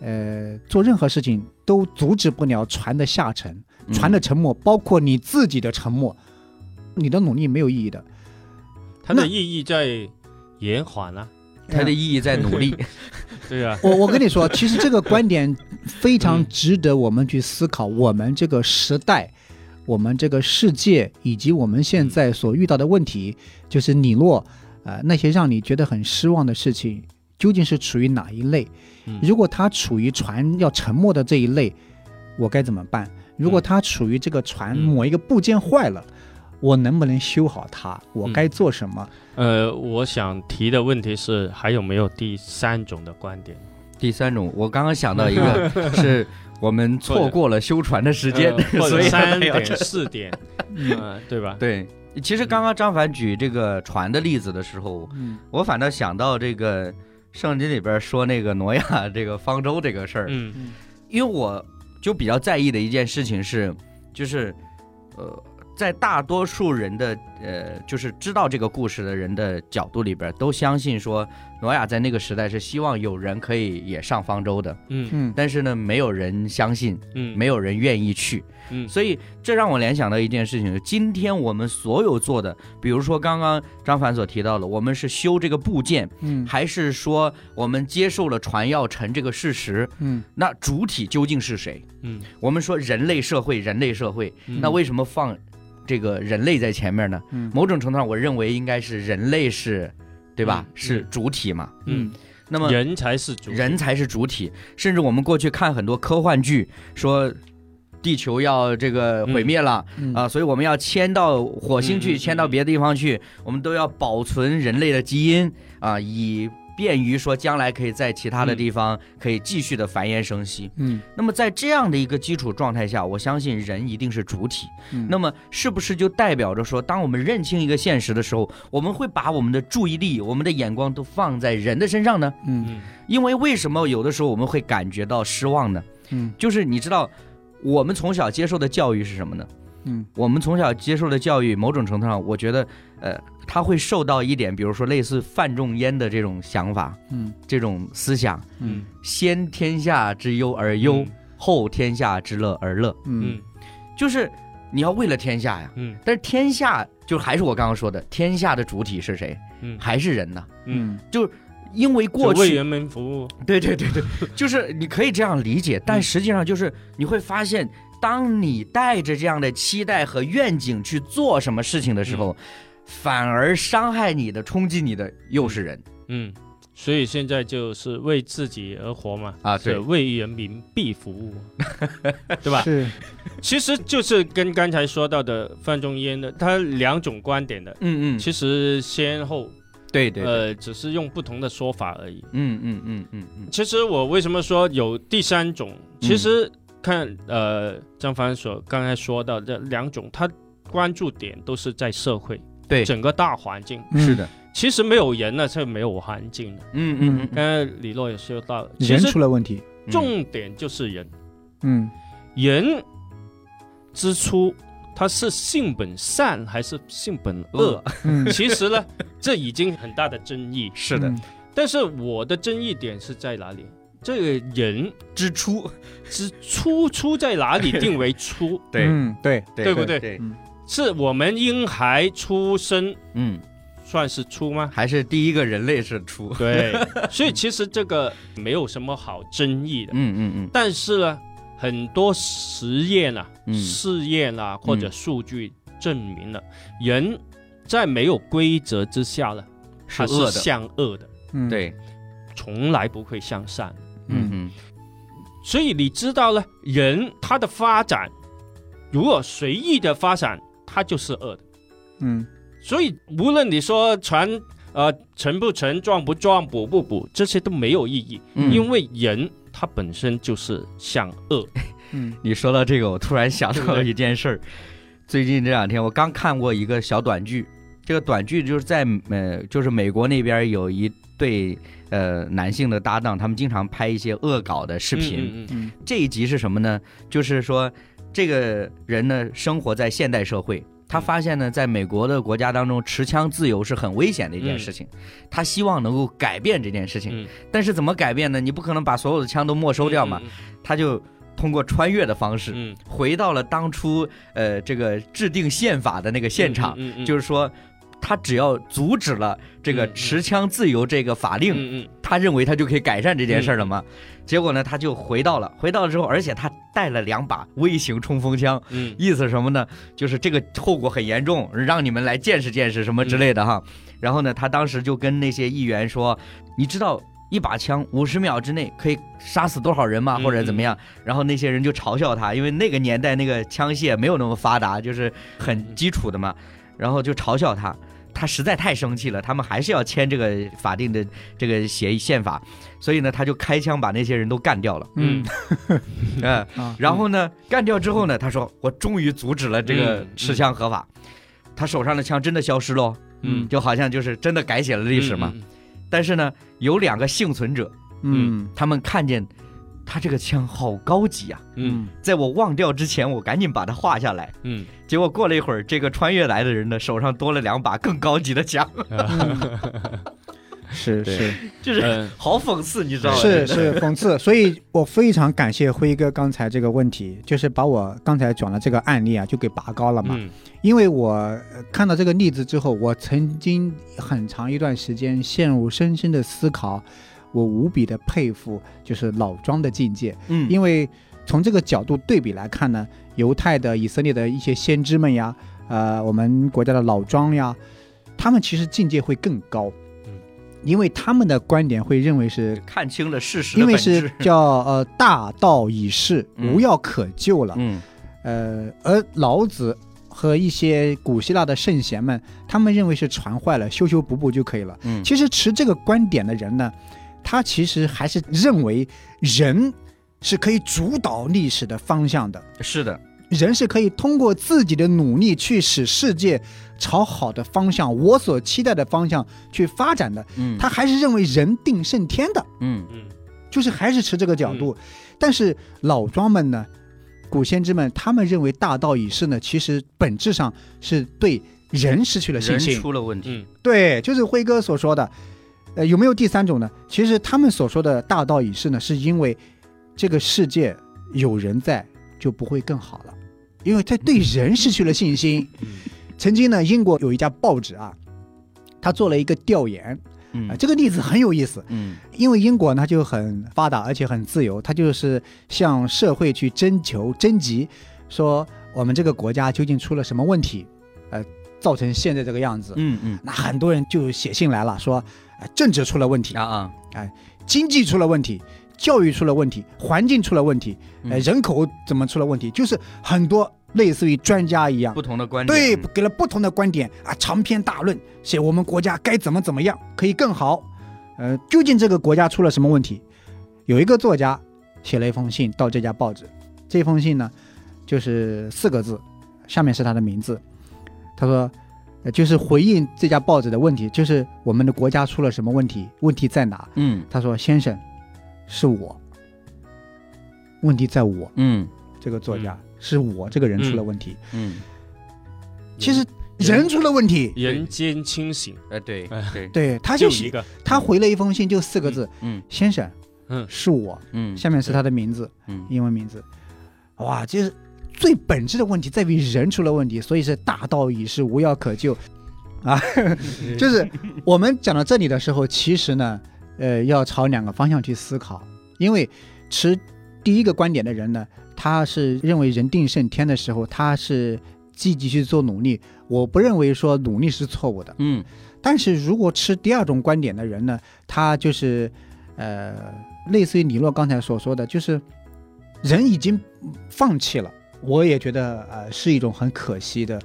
呃做任何事情都阻止不了船的下沉，嗯。船的沉没，包括你自己的沉没，你的努力没有意义的。它的意义在延缓啊，它的意义在努力，对啊，我我跟你说，其实这个观点非常嗯值得我们去思考，我们这个时代，我们这个世界，以及我们现在所遇到的问题，就是你若呃那些让你觉得很失望的事情，究竟是处于哪一类？嗯如果它处于船要沉没的这一类，我该怎么办？如果它处于这个船嗯某一个部件坏了，我能不能修好它？我嗯该做什么？呃，我想提的问题是，还有没有第三种的观点？第三种，我刚刚想到一个，是我们错过了修船的时间呃，或所以者三点、四点，嗯，对吧？对。其实刚刚张凡举这个船的例子的时候，嗯。我反倒想到这个圣经里边说那个挪亚这个方舟这个事儿，嗯。因为我就比较在意的一件事情是，就是呃，在大多数人的呃，就是知道这个故事的人的角度里边，都相信说挪亚在那个时代是希望有人可以也上方舟的，嗯。嗯。但是呢，没有人相信，嗯，没有人愿意去，嗯，所以这让我联想到一件事情：今天我们所有做的，比如说刚刚张凡所提到的，我们是修这个部件，嗯。还是说我们接受了船要沉这个事实？嗯。那主体究竟是谁？嗯。我们说人类社会，人类社会，嗯。那为什么放这个人类在前面呢？嗯。某种程度上，我认为应该是人类是，对吧？嗯是嗯。主体嘛。嗯，那么人才是主体。人才是主体，甚至我们过去看很多科幻剧，说地球要这个毁灭了、嗯。啊，所以我们要迁到火星去，迁到别的地方去，我们都要保存人类的基因啊，以便于说将来可以在其他的地方可以继续的繁衍生息。嗯那么在这样的一个基础状态下，我相信人一定是主体。嗯那么是不是就代表着说，当我们认清一个现实的时候，我们会把我们的注意力、我们的眼光都放在人的身上呢？嗯嗯因为为什么有的时候我们会感觉到失望呢？嗯就是你知道，我们从小接受的教育是什么呢？嗯我们从小接受的教育，某种程度上，我觉得，呃，他会受到一点，比如说类似范仲淹的这种想法、嗯。这种思想：嗯。先天下之忧而忧，后天下之乐而乐。嗯。嗯。就是你要为了天下呀，嗯。但是天下就还是我刚刚说的，天下的主体是谁？嗯。还是人呢？嗯，就因为过去为人民服务，对对对对，就是你可以这样理解，但实际上就是你会发现，当你带着这样的期待和愿景去做什么事情的时候，反而伤害你的、冲击你的又是人嗯，所以现在就是为自己而活嘛，啊！对为人民币服务，对吧？是其实就是跟刚才说到的范仲淹的，他两种观点的，嗯嗯，其实先后对对，对呃，只是用不同的说法而已。嗯嗯嗯嗯嗯，其实我为什么说有第三种？其实看呃张凡所刚才说到这两种，他关注点都是在社会对，整个大环境。是的，其实没有人呢是没有环境的。嗯嗯嗯。刚才李洛也说到，其人实出了问题。嗯，重点就是人，嗯。人之初他是性本善还是性本恶？其实呢，这已经很大的争议。是的，嗯。但是我的争议点是在哪里？这个人之初，之初出在哪里定为初？对。嗯。对对不对？对，是我们婴孩出生嗯，算是出吗？还是第一个人类是出，对，所以其实这个没有什么好争议的。嗯嗯嗯。但是呢，很多实验啊、嗯。试验啊或者数据证明了，人在没有规则之下呢，他是是恶的，向恶的，嗯。对，从来不会向善。嗯。嗯。所以你知道呢，人他的发展，如果随意的发展，它就是恶的。嗯所以无论你说船呃沉不沉、撞不撞、补不补，这些都没有意义，嗯，因为人他本身就是向恶。嗯 你说到这个，我突然想到了一件事儿。最近这两天，我刚看过一个小短剧。这个短剧就是在呃，就是美国那边有一对呃男性的搭档，他们经常拍一些恶搞的视频。嗯嗯嗯嗯这一集是什么呢？就是说这个人呢生活在现代社会，他发现呢，在美国的国家当中，持枪自由是很危险的一件事情。他希望能够改变这件事情，嗯但是怎么改变呢？你不可能把所有的枪都没收掉嘛，嗯他就通过穿越的方式。嗯，回到了当初呃这个制定宪法的那个现场，就是说他只要阻止了这个持枪自由这个法令，嗯嗯他认为他就可以改善这件事儿了嘛。结果呢，他就回到了，回到了之后，而且他带了两把微型冲锋枪，嗯意思什么呢？就是这个后果很严重，让你们来见识见识什么之类的哈。然后呢，他当时就跟那些议员说：“你知道一把枪五十秒之内可以杀死多少人吗？嗯或者怎么样？然后那些人就嘲笑他，因为那个年代那个枪械没有那么发达，就是很基础的嘛，然后就嘲笑他。他实在太生气了，他们还是要签这个法定的这个协议宪法，所以呢，他就开枪把那些人都干掉了。嗯。嗯，啊，然后呢，干掉之后呢，他说我终于阻止了这个嗯持枪合法，他手上的枪真的消失喽，嗯。就好像就是真的改写了历史嘛。嗯但是呢，有两个幸存者，嗯他们看见他这个枪好高级啊，嗯。在我忘掉之前，我赶紧把它画下来。嗯。结果过了一会儿，这个穿越来的人呢，手上多了两把更高级的枪，嗯 是是。就是嗯好讽刺，你知道吗？是是。讽刺，所以我非常感谢辉哥刚才这个问题，就是把我刚才讲的这个案例啊，就给拔高了嘛。嗯。因为我呃看到这个例子之后，我曾经很长一段时间陷入深深的思考，我无比的佩服就是老庄的境界，嗯，因为从这个角度对比来看呢，犹太的、以色列的一些先知们呀，呃，我们国家的老庄呀，他们其实境界会更高，嗯。因为他们的观点会认为是看清了事实因为是。叫呃大道已逝，嗯。无药可救了。嗯。呃，而老子和一些古希腊的圣贤们，他们认为是船坏了，修修补补就可以了。嗯，其实持这个观点的人呢，他其实还是认为人是可以主导历史的方向的，是的，人是可以通过自己的努力去使世界朝好的方向，我所期待的方向去发展的。嗯，他还是认为人定胜天的。嗯嗯就是还是持这个角度。但是老庄们呢，古先知们，他们认为大道已逝呢，其实本质上是对人失去了信人心。出了问题。嗯对，就是辉哥所说的。呃，有没有第三种呢？其实他们所说的大道已逝呢，是因为这个世界有人在，就不会更好了，因为他对人失去了信心。嗯曾经呢，英国有一家报纸啊，他做了一个调研啊、嗯这个例子很有意思。嗯因为英国呢就很发达，而且很自由，他就是向社会去征求、征集，说我们这个国家究竟出了什么问题，呃，造成现在这个样子。嗯嗯那很多人就写信来了，说，呃，政治出了问题，啊啊，哎经济出了问题，教育出了问题，环境出了问题，哎，嗯人口怎么出了问题，就是很多类似于专家一样不，同的观点。对嗯，给了不同的观点啊，长篇大论写我们国家该怎么怎么样可以更好。呃，究竟这个国家出了什么问题？有一个作家写了一封信到这家报纸，这封信呢，就是四个字，下面是他的名字。他说，呃，就是回应这家报纸的问题，就是我们的国家出了什么问题，问题在哪？嗯他说，先生，是我，问题在我嗯这个作家，是我这个人出了问题。嗯，其实人出了问题，人间清醒，呃，对 对，对，他就写就一个，他回了一封信，就四个字：嗯先生，嗯是我。嗯下面是他的名字，嗯英文名字。哇，就是最本质的问题在于人出了问题，所以是大道已是，无药可救。啊，就是我们讲到这里的时候，其实呢，呃，要朝两个方向去思考，因为持第一个观点的人呢，他是认为人定胜天的时候，他是积极去做努力。我不认为说努力是错误的，嗯但是如果持第二种观点的人呢，他就是，呃，类似于李洛刚才所说的，就是人已经放弃了，我也觉得呃是一种很可惜的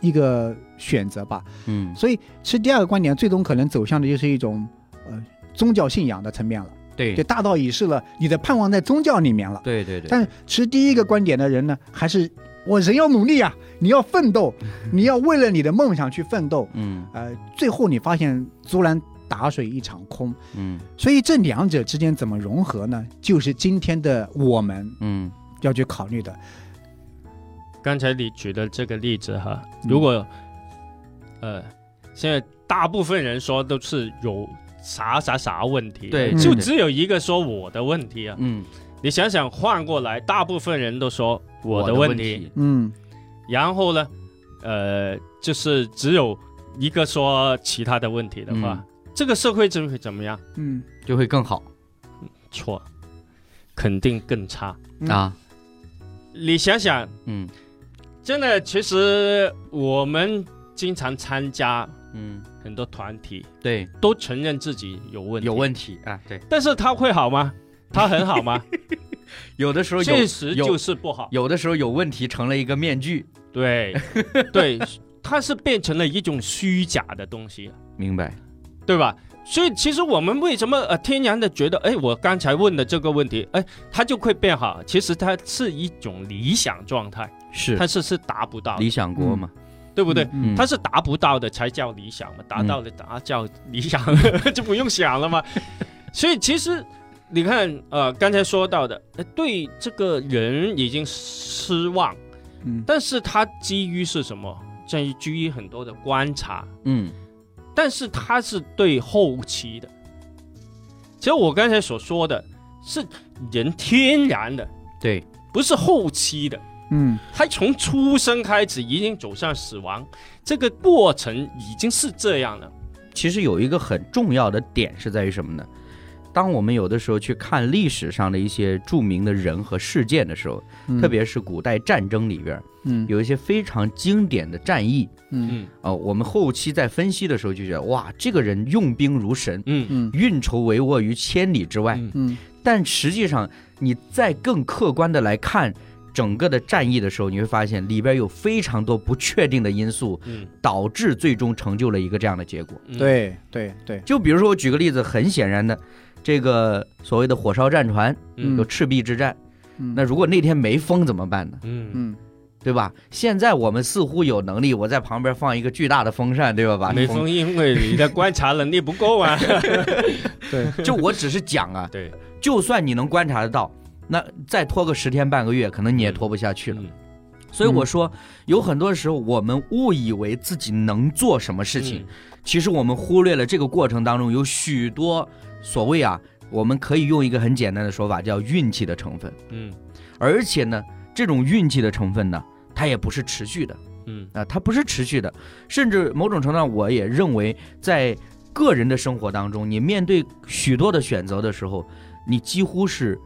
一个选择吧。嗯所以其实第二个观点，最终可能走向的就是一种呃宗教信仰的层面了。对就大道已逝了，你的盼望在宗教里面了。对对对，但其实第一个观点的人呢，还是我人要努力啊，你要奋斗，你要为了你的梦想去奋斗。嗯呃，最后你发现竹篮打水一场空，嗯所以这两者之间怎么融合呢？就是今天的我们嗯要去考虑的。刚才你举的这个例子哈，嗯。如果呃，现在大部分人说都是有啥啥啥问题，对就只有一个说我的问题啊。嗯，你想想，换过来，大部分人都说我的的问题，题，嗯，然后呢，呃，就是只有一个说其他的问题的话，这个社会就会怎么样？嗯。就会更好。错，肯定更差。嗯啊。你想想，嗯真的，其实我们经常参加嗯，很多团体对，都承认自己有问题，有问题啊，对，但是他会好吗？他很好吗？有的时候有现实就是不好。有的时候有问题成了一个面具，对，对，它是变成了一种虚假的东西，明白？对吧？所以其实我们为什么呃天然的觉得，哎，我刚才问的这个问题，哎，它就会变好？其实它是一种理想状态，是他是是达不到，理想国嘛，对不对？嗯它是达不到的才叫理想嘛，达到了达叫理想，就不用想了嘛。所以其实你看，呃，刚才说到的，呃对这个人已经失望，嗯但是他基于是什么？在于基于很多的观察，嗯但是他是对后期的。其实我刚才所说的是人天然的，对，不是后期的。嗯。他从出生开始已经走向死亡，这个过程已经是这样了。其实有一个很重要的点是在于什么呢？当我们有的时候去看历史上的一些著名的人和事件的时候，嗯。特别是古代战争里边嗯。有一些非常经典的战役。嗯。嗯。啊、我们后期在分析的时候就觉得哇，这个人用兵如神，嗯。嗯。运筹帷幄于千里之外。嗯。嗯。但实际上，你再更客观的来看整个的战役的时候，你会发现里边有非常多不确定的因素，嗯，导致最终成就了一个这样的结果。嗯，对对对就比如说，我举个例子，很显然的，这个所谓的火烧战船嗯有赤壁之战，嗯那如果那天没风怎么办呢？嗯嗯对吧？现在我们似乎有能力，我在旁边放一个巨大的风扇，对吧？把没风，因为你的观察能力不够啊。对 就我只是讲啊，对，就算你能观察得到，那再拖个十天半个月，可能你也拖不下去了。嗯所以我说，有很多时候我们误以为自己能做什么事情，其实我们忽略了这个过程当中有许多所谓啊，我们可以用一个很简单的说法叫运气的成分。嗯而且呢，这种运气的成分呢，它也不是持续的嗯啊、它不是持续的，甚至某种程度上，我也认为在个人的生活当中，你面对许多的选择的时候，你几乎是。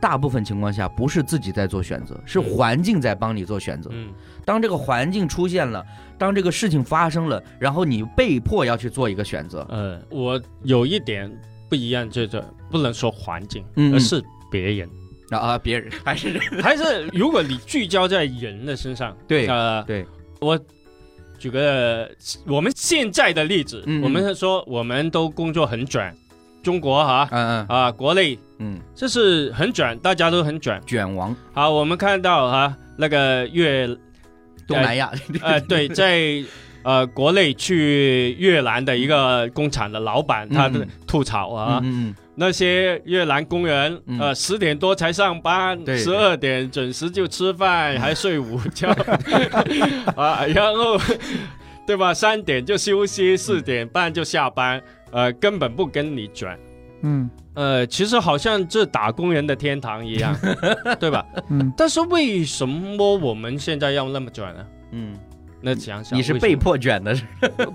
大部分情况下不是自己在做选择，是嗯环境在帮你做选择。嗯当这个环境出现了，当这个事情发生了，然后你被迫要去做一个选择。呃，我有一点不一样，就是不能说环境，嗯嗯而是别人。啊啊，别人还是人还是如果你聚焦在人的身上，对呃，对，我举个我们现在的例子，嗯嗯我们是说我们都工作很卷，中国哈嗯嗯。啊，国内嗯，这是很卷，大家都很卷。卷王。好，我们看到哈那个越东南亚，呃对，在呃国内去越南的一个工厂的老板，他的嗯。吐槽啊，那些越南工人，嗯。呃，十点多才上班，对。十二点准时就吃饭，还睡午觉，啊，然后对吧？三点就休息，四点半就下班，呃，根本不跟你卷。嗯呃，其实好像这打工人的天堂一样，对吧？嗯但是为什么我们现在要那么卷呢？嗯，那想想，你是被迫卷的，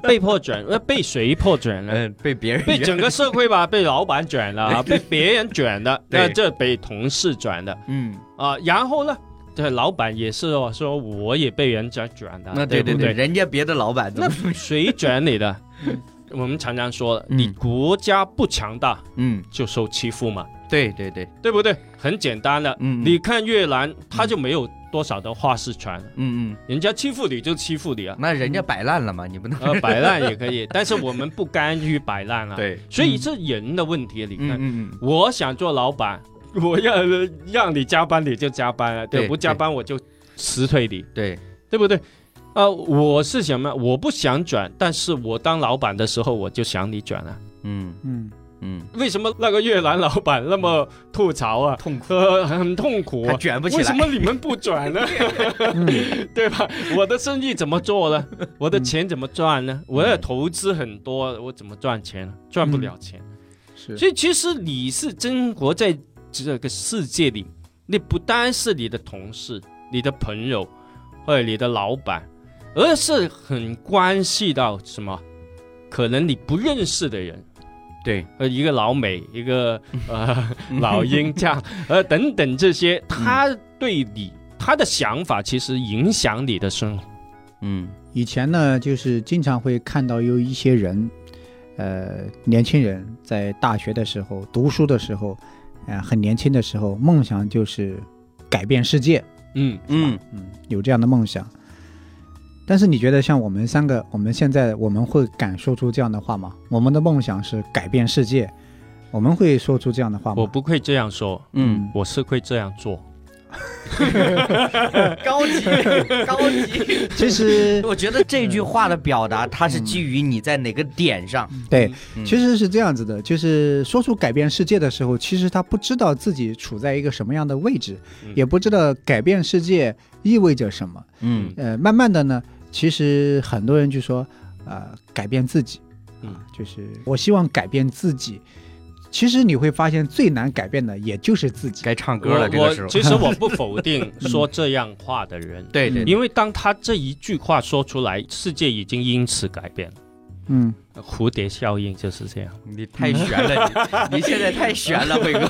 被迫卷，呃，被谁迫卷了？嗯，被别人卷被整个社会吧，被老板卷了啊，被别人卷的，那这被同事卷的嗯，啊，然后呢，这老板也是哦，说我也被人家卷的，那对对，对？人家别的老板怎那，谁卷你的？我们常常说，嗯。你国家不强大嗯，就受欺负嘛，对对对，对不对？很简单的，嗯，你看越南，他就没有多少的话事权，嗯嗯，人家欺负你就欺负你啊，那人家摆烂了嘛，你不能，呃，摆烂也可以，但是我们不甘于摆烂啊，，对，所以是人的问题，你看。嗯嗯嗯，我想做老板，我要让你加班你就加班了，对，对不加班我就辞退你，对，对不对？呃，我是什么？我不想转，但是我当老板的时候我就想你转了。嗯嗯嗯，为什么那个越南老板那么吐槽啊？痛苦，呃，很痛苦。卷不起来，为什么你们不转呢？嗯对吧？我的生意怎么做呢？我的钱怎么赚呢？我要投资很多，我怎么赚钱呢？赚不了钱。是所以其实你是生活在这个世界里，你不单是你的同事、你的朋友或者你的老板，而是很关系到什么？可能你不认识的人，对，呃，一个老美，一个 呃老鹰这样，呃等等这些，他对你他的想法其实影响你的生活。嗯。以前呢，就是经常会看到有一些人，呃，年轻人在大学的时候读书的时候，呃，很年轻的时候，梦想就是改变世界，嗯。嗯，嗯，有这样的梦想。但是你觉得像我们三个，我们现在我们会敢说出这样的话吗？我们的梦想是改变世界，我们会说出这样的话吗？我不会这样说，嗯，我是会这样做。高 级高级。其实 我觉得这句话的表达，它是基于你在哪个点上。对，嗯其实是这样子的，就是说出改变世界的时候，其实他不知道自己处在一个什么样的位置，嗯也不知道改变世界意味着什么。嗯呃，慢慢的呢，其实很多人就说，呃，改变自己，嗯啊，就是我希望改变自己。其实你会发现，最难改变的也就是自己。该唱歌了，这个时候。其实我不否定 说这样话的人，对对，因为当他这一句话说出来，世界已经因此改变了。嗯，蝴蝶效应就是这样。你太悬了，你你现在太悬了，辉哥。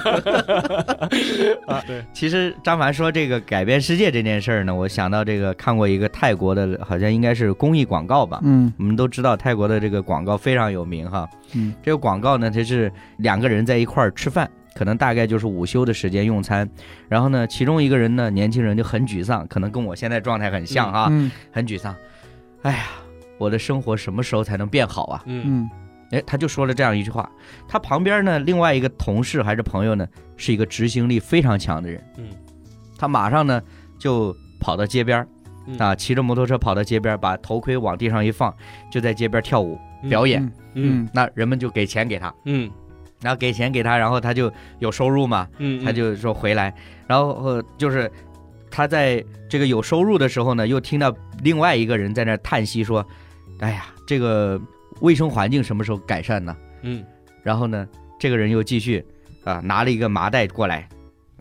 啊，对，其实张凡说这个改变世界这件事儿呢，我想到这个看过一个泰国的，好像应该是公益广告吧。嗯我们都知道泰国的这个广告非常有名哈。嗯这个广告呢，它是两个人在一块儿吃饭，可能大概就是午休的时间用餐。然后呢，其中一个人呢，年轻人就很沮丧，可能跟我现在状态很像哈，嗯很沮丧。哎呀，我的生活什么时候才能变好啊？嗯。嗯。哎，他就说了这样一句话。他旁边呢，另外一个同事还是朋友呢，是一个执行力非常强的人。嗯，他马上呢就跑到街边啊，骑着摩托车跑到街边，把头盔往地上一放，就在街边跳舞嗯。表演。嗯。嗯。那人们就给钱给他，嗯。然后给钱给他，然后他就有收入嘛，嗯，他就说回来，然后呃就是他在这个有收入的时候呢，又听到另外一个人在那儿叹息说：“哎呀，这个卫生环境什么时候改善呢？”嗯。然后呢，这个人又继续啊拿了一个麻袋过来，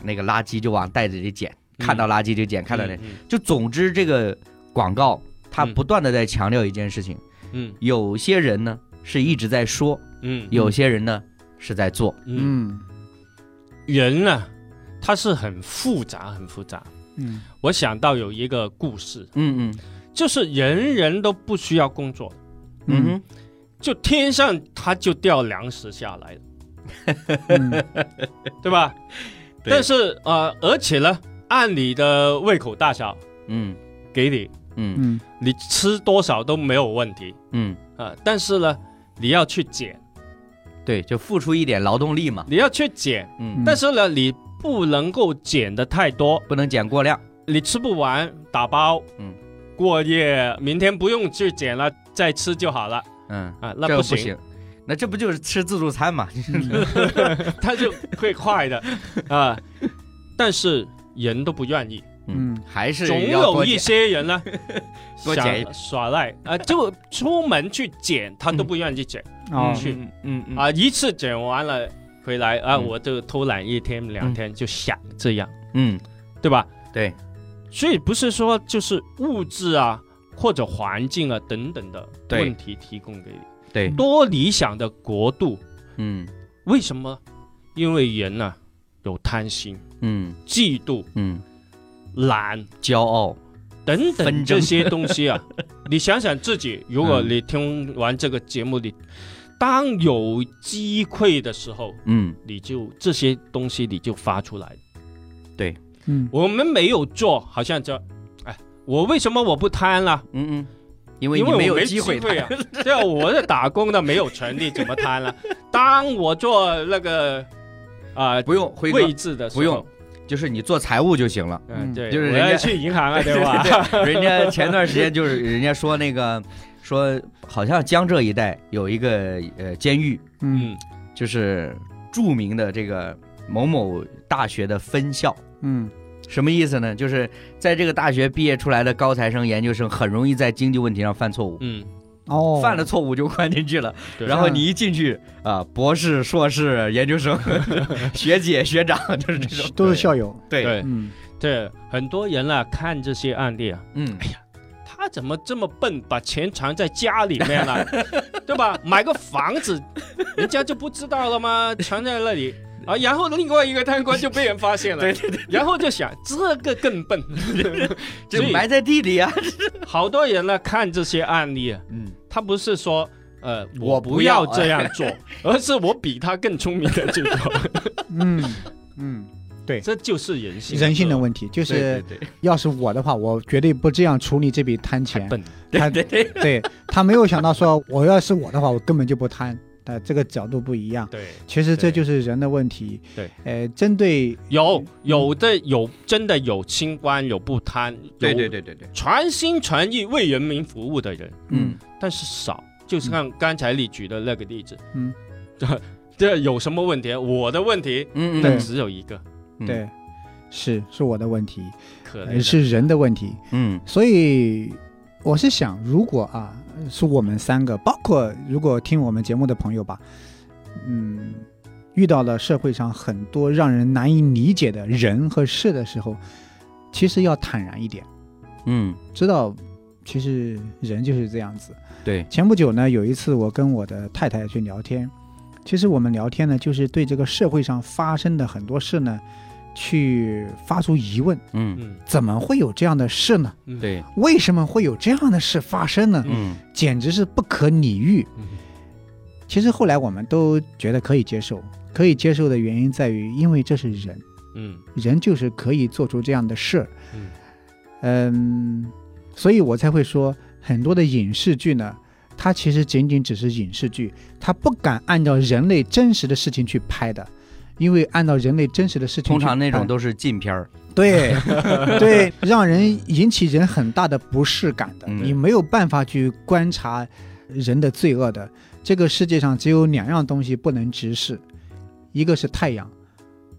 那个垃圾就往袋子里捡，看到垃圾就捡，看到那，嗯就总之这个广告它嗯。不断的在强调一件事情，嗯。有些人呢是一直在说，嗯有些人呢是在做，嗯，嗯。人呢，他是很复杂很复杂。嗯。我想到有一个故事，嗯嗯就是人人都不需要工作，嗯哼。就天上他就掉粮食下来了，嗯。对吧？对。但是呃，而且呢，按你的胃口大小嗯。给你，嗯。嗯。你吃多少都没有问题。嗯，啊、但是呢，你要去捡，对，就付出一点劳动力嘛，你要去捡，嗯，但是呢，你不能够捡的太多，不能减过量，你吃不完打包，嗯，过夜，明天不用去捡了，再吃就好了。嗯，啊，那这个行，行，那这不就是吃自助餐嘛？他 就会快的。啊。但是人都不愿意，嗯还是总有一些人呢 多捡一想耍赖。啊，就出门去捡，他都不愿意去。嗯嗯嗯。啊，一次捡完了回来啊，嗯。我就偷懒一天两天，就想这样，嗯，对吧？对，所以不是说就是物质啊或者环境啊等等的问题提供给你。对，多理想的国度，嗯为什么？因为人呢、有贪心、嗯嫉妒、嗯，懒骄傲，等等这些东西啊。你想想自己，如果嗯你听完这个节目，你当有机会的时候，嗯你就这些东西你就发出来。嗯我们没有做，好像这，哎，我为什么我不贪了？嗯嗯，因为因为我你没有机会啊，对啊，我是打工的，没有权利，怎么贪了？当我做那个啊、不用位置的时候，不用，就是你做财务就行了。嗯，对，就是人家去银行啊，对吧？人家前段时间就是人家说那个说，好像江浙一带有一个呃监狱，嗯嗯就是著名的这个某某大学的分校。嗯什么意思呢？就是在这个大学毕业出来的高材生、研究生，很容易在经济问题上犯错误，嗯，哦，犯了错误就关进去了。对然后你一进去啊，博士、硕士、研究生、学姐、学长，就是这种，都是校友。对，对嗯对，很多人啊看这些案例啊，嗯，哎呀他怎么这么笨，把钱藏在家里面了，对吧？买个房子，人家就不知道了吗？藏在那里，啊，然后另外一个贪官就被人发现了，对对对，然后就想这个更笨，就埋在地里啊。好多人呢看这些案例啊，嗯，他不是说呃我我不不要要这样做，而是我比他更聪明的去做，嗯嗯，对。这就是人性。人性的，问题就是，要是我的话，我绝对不这样处理这笔贪钱。笨，对对，对他没有想到说，我要是我的话，我根本就不贪。但这个角度不一样，对，其实这就是人的问题。对，呃，针对有有的有真的有清官有不贪，对对对对对，全心全意为人民服务的人，嗯。但是少，就是像刚才你举的那个例子，嗯，这 这有什么问题？我的问题，嗯但只有一个，嗯。对，是是我的问题，可能呃是人的问题。嗯。所以我是想，如果啊，是我们三个，包括如果听我们节目的朋友吧，嗯，遇到了社会上很多让人难以理解的人和事的时候，其实要坦然一点，嗯，知道其实人就是这样子。对，前不久呢，有一次我跟我的太太去聊天，其实我们聊天呢，就是对这个社会上发生的很多事呢，去发出疑问：嗯。嗯，怎么会有这样的事呢？嗯，对，为什么会有这样的事发生呢？嗯。简直是不可理喻。嗯。其实后来我们都觉得可以接受，可以接受的原因在于，因为这是人，嗯。人就是可以做出这样的事。儿。嗯。嗯，所以我才会说，很多的影视剧呢，它其实仅仅只是影视剧，它不敢按照人类真实的事情去拍的，因为按照人类真实的事情，通常那种都是禁片儿。对 对，让人引起人很大的不适感的，嗯你没有办法去观察人的罪恶的。这个世界上只有两样东西不能直视，一个是太阳，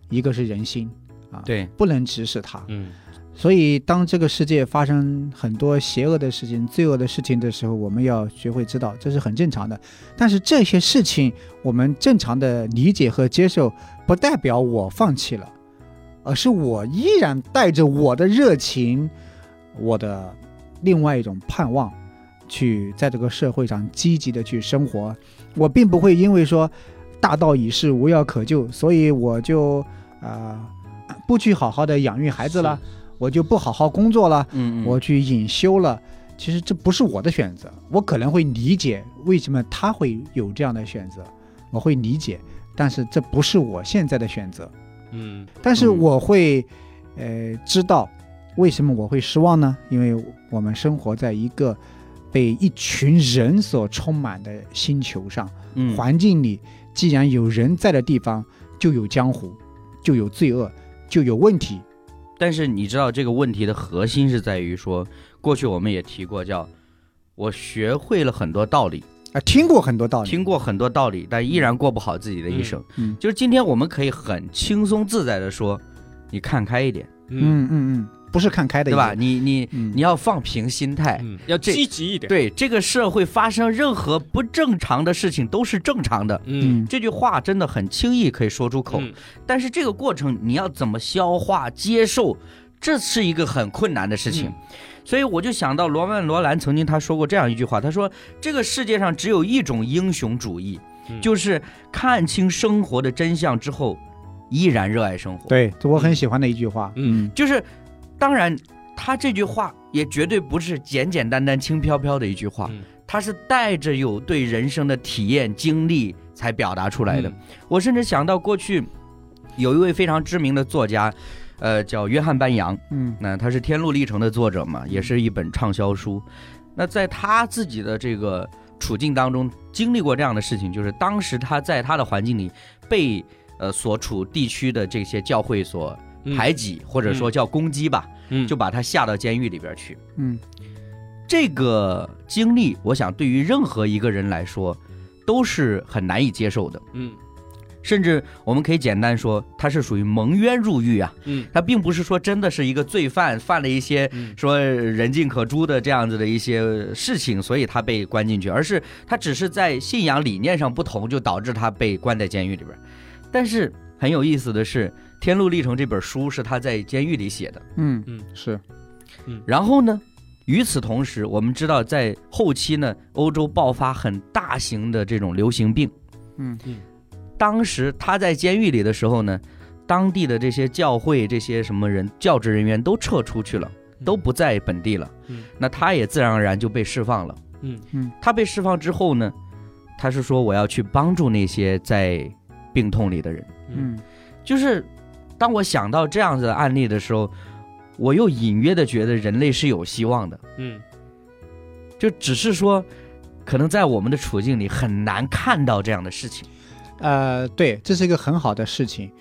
一个是人心啊，，对，不能直视它。嗯所以，当这个世界发生很多邪恶的事情、罪恶的事情的时候，我们要学会知道这是很正常的。但是这些事情，我们正常的理解和接受，不代表我放弃了，而是我依然带着我的热情，我的另外一种盼望，去在这个社会上积极的去生活。我并不会因为说大道已逝，无药可救，所以我就啊、不去好好的养育孩子了。我就不好好工作了，嗯，我去隐修了。其实这不是我的选择，我可能会理解为什么他会有这样的选择，我会理解，但是这不是我现在的选择。嗯但是嗯我会，呃，知道为什么我会失望呢？因为我们生活在一个被一群人所充满的星球上，嗯环境里既然有人在的地方，就有江湖，就有罪恶，就有问题。但是你知道这个问题的核心是在于说，过去我们也提过，叫我学会了很多道理，啊，听过很多道理，听过很多道理，但依然过不好自己的一生。嗯就是今天我们可以很轻松自在的说，你看开一点，嗯。嗯嗯嗯，不是看开的，对吧？你你嗯。你要放平心态。嗯，要积极一点，对这个社会发生任何不正常的事情都是正常的，嗯。这句话真的很轻易可以说出口，嗯。但是这个过程你要怎么消化接受，这是一个很困难的事情。嗯。所以我就想到罗曼·罗兰曾经他说过这样一句话，他说这个世界上只有一种英雄主义，嗯。就是看清生活的真相之后，依然热爱生活。，对，这我很喜欢的一句话。嗯。就是当然他这句话也绝对不是简简单单轻飘飘的一句话，嗯他是带着有对人生的体验经历才表达出来的。嗯我甚至想到过去有一位非常知名的作家，呃，叫约翰班扬，嗯那他是《天路历程》的作者嘛，也是一本畅销书。那在他自己的这个处境当中，经历过这样的事情，就是当时他在他的环境里被呃所处地区的这些教会所嗯排挤，或者说叫攻击吧，嗯就把他下到监狱里边去。嗯这个经历，我想对于任何一个人来说，都是很难以接受的。嗯甚至我们可以简单说，他是属于蒙冤入狱啊。嗯他并不是说真的是一个罪犯，犯了一些嗯说人尽可诛的这样子的一些事情，所以他被关进去，而是他只是在信仰理念上不同，就导致他被关在监狱里边。但是很有意思的是，《天路历程》这本书是他在监狱里写的。嗯嗯。是。嗯。然后呢，与此同时，我们知道在后期呢，欧洲爆发很大型的这种流行病。嗯。嗯。当时他在监狱里的时候呢，当地的这些教会这些什么人教职人员都撤出去了，都不在本地了。嗯。那他也自然而然就被释放了。嗯。嗯。他被释放之后呢，他是说我要去帮助那些在病痛里的人。嗯。嗯。就是当我想到这样子的案例的时候，我又隐约的觉得人类是有希望的，嗯。就只是说，可能在我们的处境里很难看到这样的事情。呃，对，这是一个很好的事情，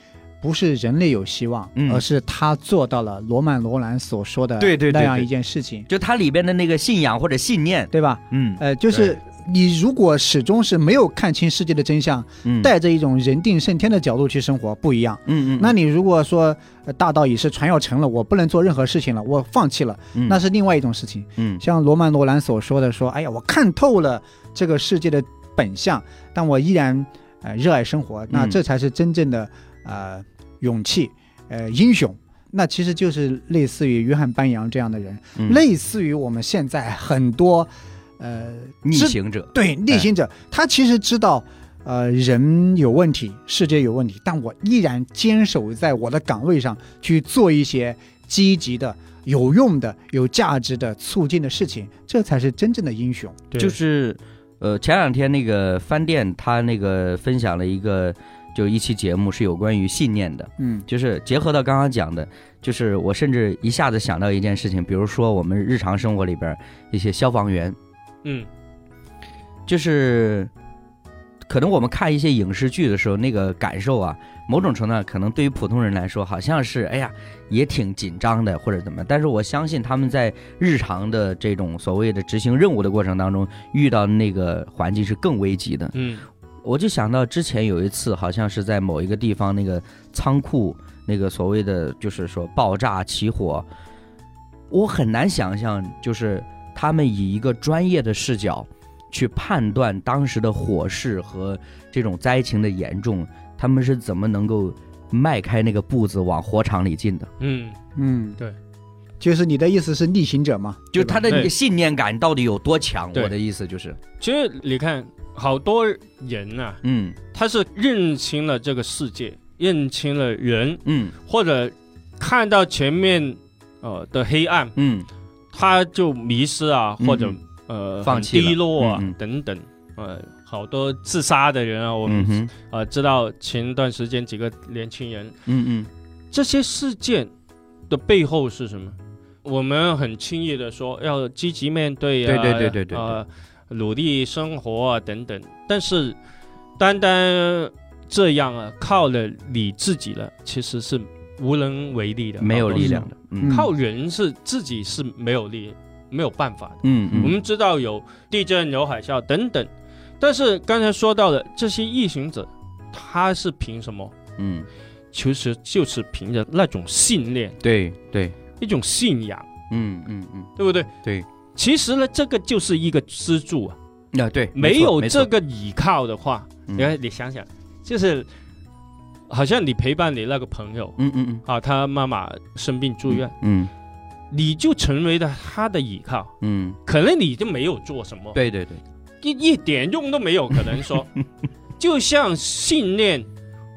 不是人类有希望，嗯。而是他做到了罗曼·罗兰所说的对对那样一件事情，就它里边的那个信仰或者信念，对吧？嗯呃，就是对你如果始终是没有看清世界的真相，嗯，带着一种人定胜天的角度去生活，不一样。嗯嗯，那你如果说呃大道已是船要沉了，我不能做任何事情了，我放弃了，嗯。那是另外一种事情。嗯。像罗曼·罗兰所说的说，哎呀，我看透了这个世界的本相，但我依然呃热爱生活，那嗯这才是真正的呃勇气，呃英雄。那其实就是类似于约翰·班扬这样的人，嗯。类似于我们现在很多呃逆行者，对逆行者，他其实知道。呃，人有问题，世界有问题，但我依然坚守在我的岗位上去做一些积极的、有用的、有价值的促进的事情，这才是真正的英雄。对就是呃前两天那个饭店他那个分享了一个就一期节目是有关于信念的，嗯就是结合到刚刚讲的，就是我甚至一下子想到一件事情，比如说我们日常生活里边一些消防员，嗯。就是可能我们看一些影视剧的时候，那个感受啊，某种程度上可能对于普通人来说，好像是哎呀也挺紧张的或者怎么，但是我相信他们在日常的这种所谓的执行任务的过程当中，遇到那个环境是更危急的。嗯。我就想到之前有一次，好像是在某一个地方那个仓库那个所谓的就是说爆炸起火，我很难想象，就是他们以一个专业的视角去判断当时的火势和这种灾情的严重，他们是怎么能够迈开那个步子往火场里进的？嗯。嗯，对，就是你的意思是逆行者嘛？就他的信念感到底有多强？我的意思就是，其实你看，好多人啊，嗯。他是认清了这个世界，认清了人，嗯。或者看到前面呃的黑暗，嗯他就迷失啊，嗯。或者呃放弃低落啊等等，呃，好多自杀的人啊，我们、嗯呃知道前段时间几个年轻人，嗯嗯。这些事件的背后是什么？我们很轻易的说要积极面对啊，对对对对对对。呃，努力生活啊等等，但是单单这样啊，靠了你自己了，其实是无能为力的，没有力量的，靠人是自己是没有力，没有办法的。嗯嗯，我们知道有地震、有海啸等等，但是刚才说到的这些异行者，他是凭什么？嗯。其实就是凭着那种信念，对对，一种信仰，嗯嗯嗯，对不对？对。其实呢，这个就是一个支柱啊，那、对，没有这个依靠的话，嗯。你看，你想想，就是好像你陪伴你那个朋友嗯嗯嗯。啊，他妈妈生病住院，嗯你就成为了他的依靠，嗯，可能你就没有做什么，对对对，一一点用都没有，可能说，就像信念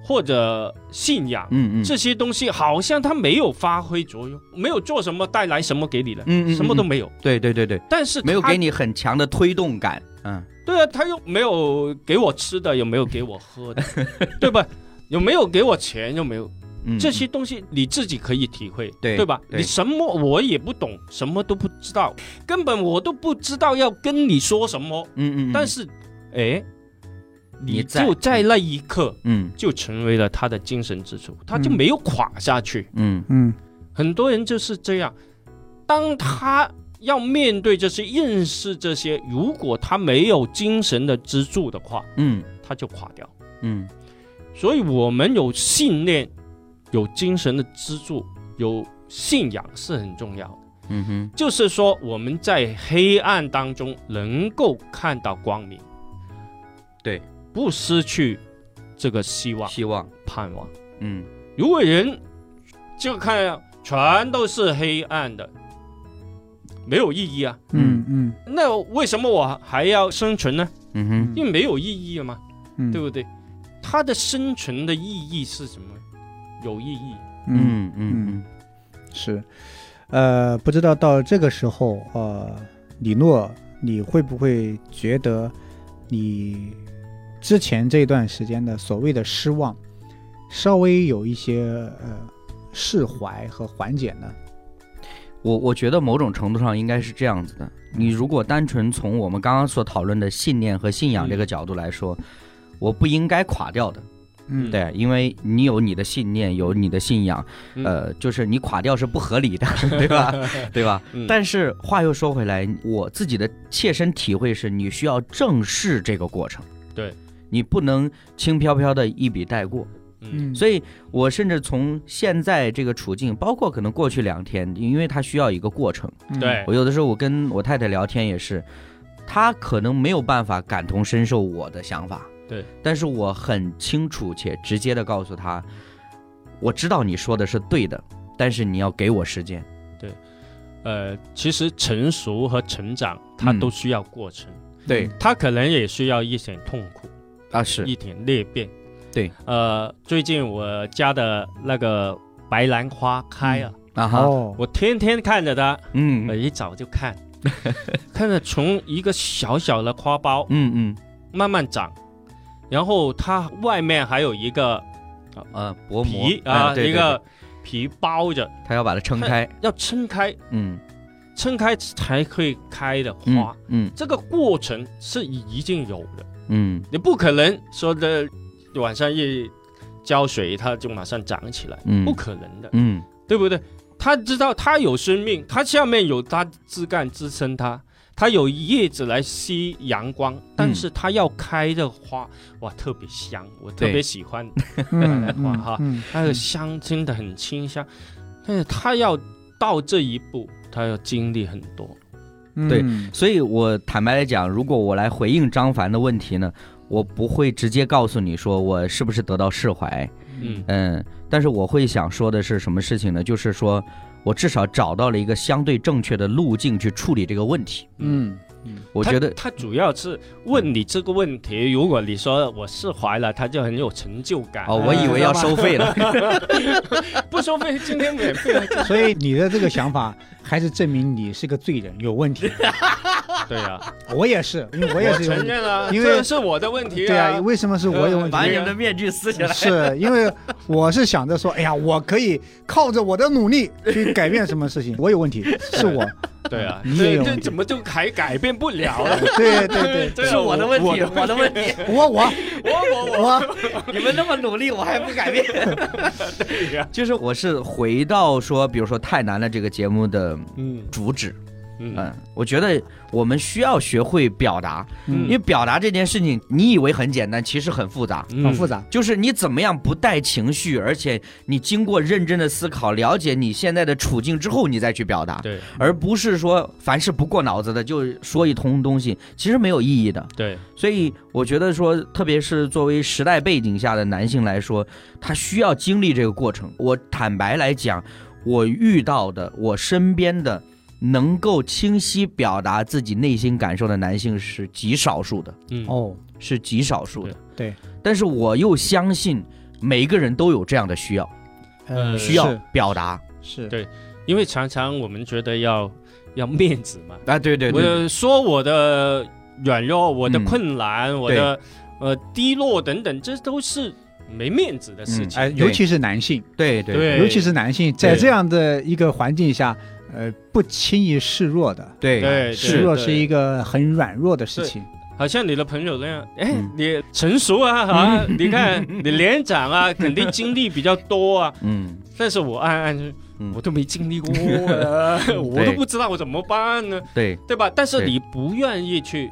或者信仰。嗯嗯，这些东西好像它没有发挥作用，没有做什么带来什么给你的，嗯嗯什么都没有。对对对对，但是没有给你很强的推动感，嗯。对啊，他又没有给我吃的，又没有给我喝的，对吧？有没有给我钱，有没有。嗯，这些东西你自己可以体会，对对吧？对。你什么我也不懂，什么都不知道，根本我都不知道要跟你说什么。嗯嗯，但是，哎，你就在那一刻嗯。就成为了他的精神支柱，他就嗯没有垮下去。嗯。嗯。很多人就是这样，当他要面对这些、认识这些，如果他没有精神的支柱的话，嗯。他就垮掉。嗯所以，我们有信念、有精神的支柱、有信仰是很重要的。嗯哼，就是说，我们在黑暗当中能够看到光明，对，不失去这个希望、希望，盼望。嗯如果人就看全都是黑暗的，没有意义啊。嗯嗯那为什么我还要生存呢？嗯哼，因为没有意义了嘛，嗯，对不对？它的生存的意义是什么？有意义。嗯嗯嗯，是，呃，不知道到这个时候，呃，李诺，你会不会觉得你之前这段时间的所谓的失望，稍微有一些呃释怀和缓解呢？我我觉得某种程度上应该是这样子的。你如果单纯从我们刚刚所讨论的信念和信仰这个角度来说，我不应该垮掉的。嗯，对，因为你有你的信念，有你的信仰，嗯。呃，就是你垮掉是不合理的，对吧？对吧？嗯。但是话又说回来，我自己的切身体会是，你需要正视这个过程，对。你不能轻飘飘的一笔带过。嗯。所以我甚至从现在这个处境，包括可能过去两天，因为它需要一个过程。嗯。对。我有的时候我跟我太太聊天也是，她可能没有办法感同身受我的想法，对，但是我很清楚且直接的告诉他，我知道你说的是对的，但是你要给我时间。对。呃，其实成熟和成长，它嗯都需要过程，对。它可能也需要一点痛苦，啊，是。一点裂变。对，呃，最近我家的那个白兰花开了，啊哈，哦，我天天看着它，嗯。我一早就看，看着从一个小小的花苞嗯嗯。慢慢长，然后它外面还有一个呃薄膜皮啊，一个皮包着，它要把它撑开，要撑开，嗯。撑开才可以开的嗯花。嗯这个过程是一定有的，嗯。你不可能说的晚上一浇水它就马上长起来，嗯。不可能的，嗯。对不对？它知道它有生命，它下面有它枝干支撑它，它有叶子来吸阳光，但是它要开的花，哇，特别香，我特别喜欢嗯花哈嗯。它的香真的很清香，但是它要到这一步，它要经历很多。对所以我坦白来讲，如果我来回应张凡的问题呢，我不会直接告诉你说我是不是得到释怀，嗯。嗯，但是我会想说的是什么事情呢？就是说我至少找到了一个相对正确的路径去处理这个问题。嗯他我觉得他主要是问你这个问题，如果你说我释怀了，他就很有成就感。哦，我以为要收费了。不收费，今天免费。所以你的这个想法还是证明你是个罪人，有问题。对呀、我也是，因为我也是。承认了，因为是我的问题对啊，啊。为什么是我有问题？把你们的面具撕下来。是因为我是想着说，哎呀，我可以靠着我的努力去改变什么事情。我有问题，是我。对啊，你也有问题这这怎么就还改变不了了？对对对，这是我的问题，我的问题。我我我我我，我，你们那么努力，我还不改变。对呀，就是我是回到说，比如说太难了这个节目的嗯主旨，嗯嗯，我觉得我们需要学会表达，嗯因为表达这件事情，你以为很简单，其实很复杂。嗯很复杂。就是你怎么样不带情绪，而且你经过认真的思考，了解你现在的处境之后，你再去表达，对而不是说凡是不过脑子的就说一通东西，其实没有意义的。对，所以我觉得说，特别是作为时代背景下的男性来说，他需要经历这个过程。我坦白来讲，我遇到的，我身边的能够清晰表达自己内心感受的男性是极少数的，嗯。哦，是极少数的。对，但是我又相信每一个人都有这样的需要，呃需要表达。是，对因为常常我们觉得要要面子嘛，啊，对对对，我说我的软弱、我的嗯。困难、我的呃低落等等，这都是没面子的事情。哎，尤其是男性，对对对尤其是男性，在这样的一个环境下，呃，不轻易示弱的。对对示弱是一个很软弱的事情。好像你的朋友那样，哎，嗯你成熟啊啊！你看你连长啊，肯定经历比较多啊。嗯但是我暗暗我都没经历过 啊，我都不知道我怎么办呢，对，对吧？但是你不愿意去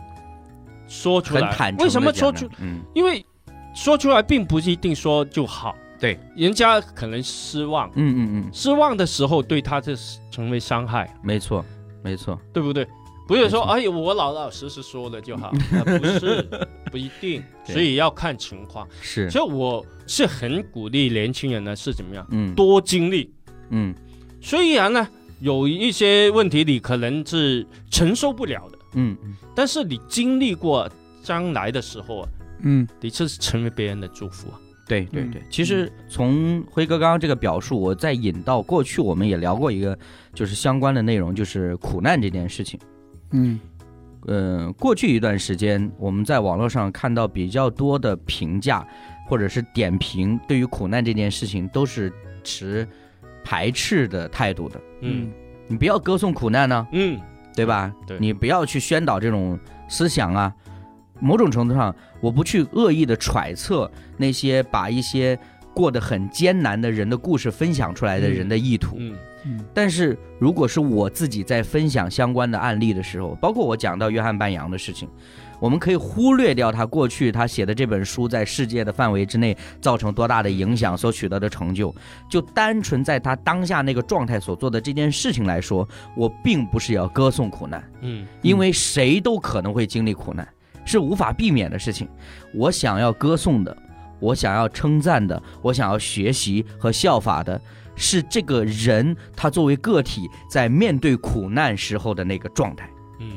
说出来，为什么说出？嗯，因为说出来并不一定说就好，对，人家可能失望，嗯嗯嗯，失望的时候对他这是成为伤害，没错没错，对不对？不是说哎我老老实实说了就好，啊不是不一定，所以要看情况。是，所以我是很鼓励年轻人呢是怎么样？嗯。多经历，嗯。虽然呢有一些问题你可能是承受不了的，嗯嗯。但是你经历过将来的时候啊，嗯你这是成为别人的祝福啊。嗯对对对，其实从辉哥刚刚这个表述，我再引到过去，我们也聊过一个就是相关的内容，就是苦难这件事情。嗯呃，过去一段时间，我们在网络上看到比较多的评价或者是点评，对于苦难这件事情都是持排斥的态度的。嗯你不要歌颂苦难呢、嗯对吧？对你不要去宣导这种思想啊。某种程度上，我不去恶意的揣测那些把一些过得很艰难的人的故事分享出来的人的意图。嗯。嗯但是如果是我自己在分享相关的案例的时候，包括我讲到约翰半洋的事情，我们可以忽略掉他过去他写的这本书在世界的范围之内造成多大的影响，所取得的成就，就单纯在他当下那个状态所做的这件事情来说，我并不是要歌颂苦难，嗯。因为谁都可能会经历苦难，是无法避免的事情。我想要歌颂的，我想要称赞的，我想要学习和效法的，是这个人他作为个体在面对苦难时候的那个状态，嗯。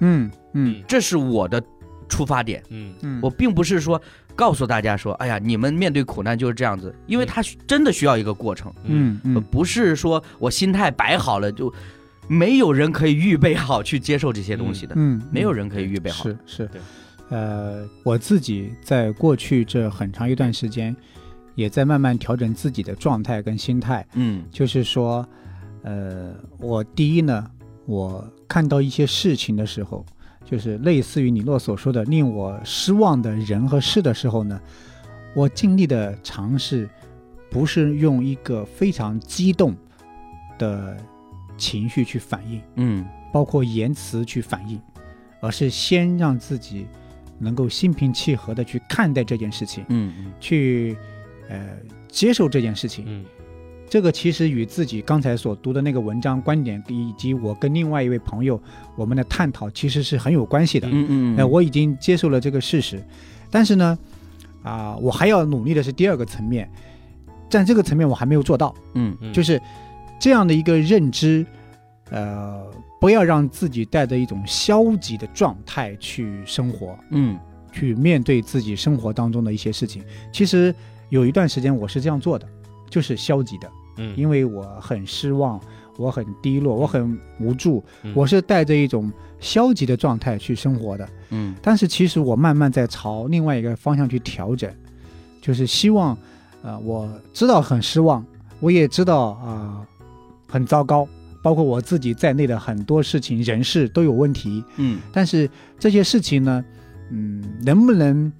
嗯嗯。这是我的出发点。嗯。嗯，我并不是说告诉大家说，哎呀，你们面对苦难就是这样子，因为他真的需要一个过程，嗯嗯。不是说我心态摆好了就没有人可以预备好去接受这些东西的，嗯，没有人可以预备好。是是。对，呃，我自己在过去这很长一段时间，也在慢慢调整自己的状态跟心态。嗯。就是说，呃，我第一呢，我看到一些事情的时候，就是类似于李诺所说的令我失望的人和事的时候呢，我尽力的尝试，不是用一个非常激动的情绪去反应。嗯包括言辞去反应，而是先让自己能够心平气和的去看待这件事情，嗯嗯去呃接受这件事情。嗯这个其实与自己刚才所读的那个文章观点，以及我跟另外一位朋友我们的探讨，其实是很有关系的。嗯嗯，呃，我已经接受了这个事实，但是呢，啊、我还要努力的是第二个层面，在这个层面我还没有做到。嗯嗯就是这样的一个认知，呃，不要让自己带着一种消极的状态去生活，嗯。去面对自己生活当中的一些事情。其实有一段时间我是这样做的，就是消极的，嗯。因为我很失望，我很低落，我很无助，嗯。我是带着一种消极的状态去生活的。嗯。但是其实我慢慢在朝另外一个方向去调整，就是希望，呃，我知道很失望，我也知道啊、很糟糕，包括我自己在内的很多事情、人事都有问题。嗯但是这些事情呢，嗯，能不能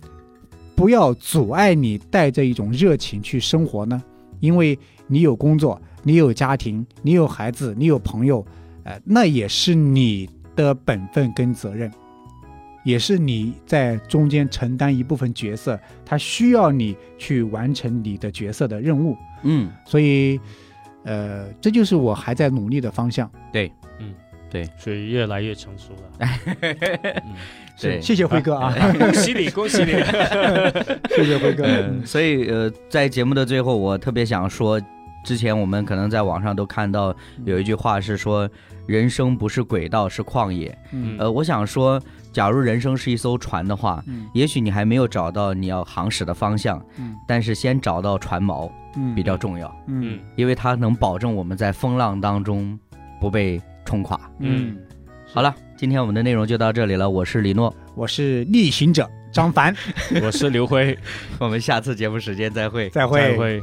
不要阻碍你带着一种热情去生活呢？因为你有工作，你有家庭，你有孩子，你有朋友，呃，那也是你的本分跟责任，也是你在中间承担一部分角色，他需要你去完成你的角色的任务。嗯，所以，呃，这就是我还在努力的方向。对，嗯，对所以越来越成熟了。嗯对是，谢谢辉哥啊，恭喜你，恭喜你！谢谢辉哥。嗯，所以呃，在节目的最后，我特别想说，之前我们可能在网上都看到有一句话是说，人生不是轨道，是旷野。嗯呃，我想说，假如人生是一艘船的话，嗯。也许你还没有找到你要航驶的方向，嗯。但是先找到船锚嗯。比较重要，嗯。嗯因为它能保证我们在风浪当中不被冲垮。嗯，好了，今天我们的内容就到这里了，我是李诺，我是逆行者张凡，我是刘辉，我们下次节目时间再会。再会。再会。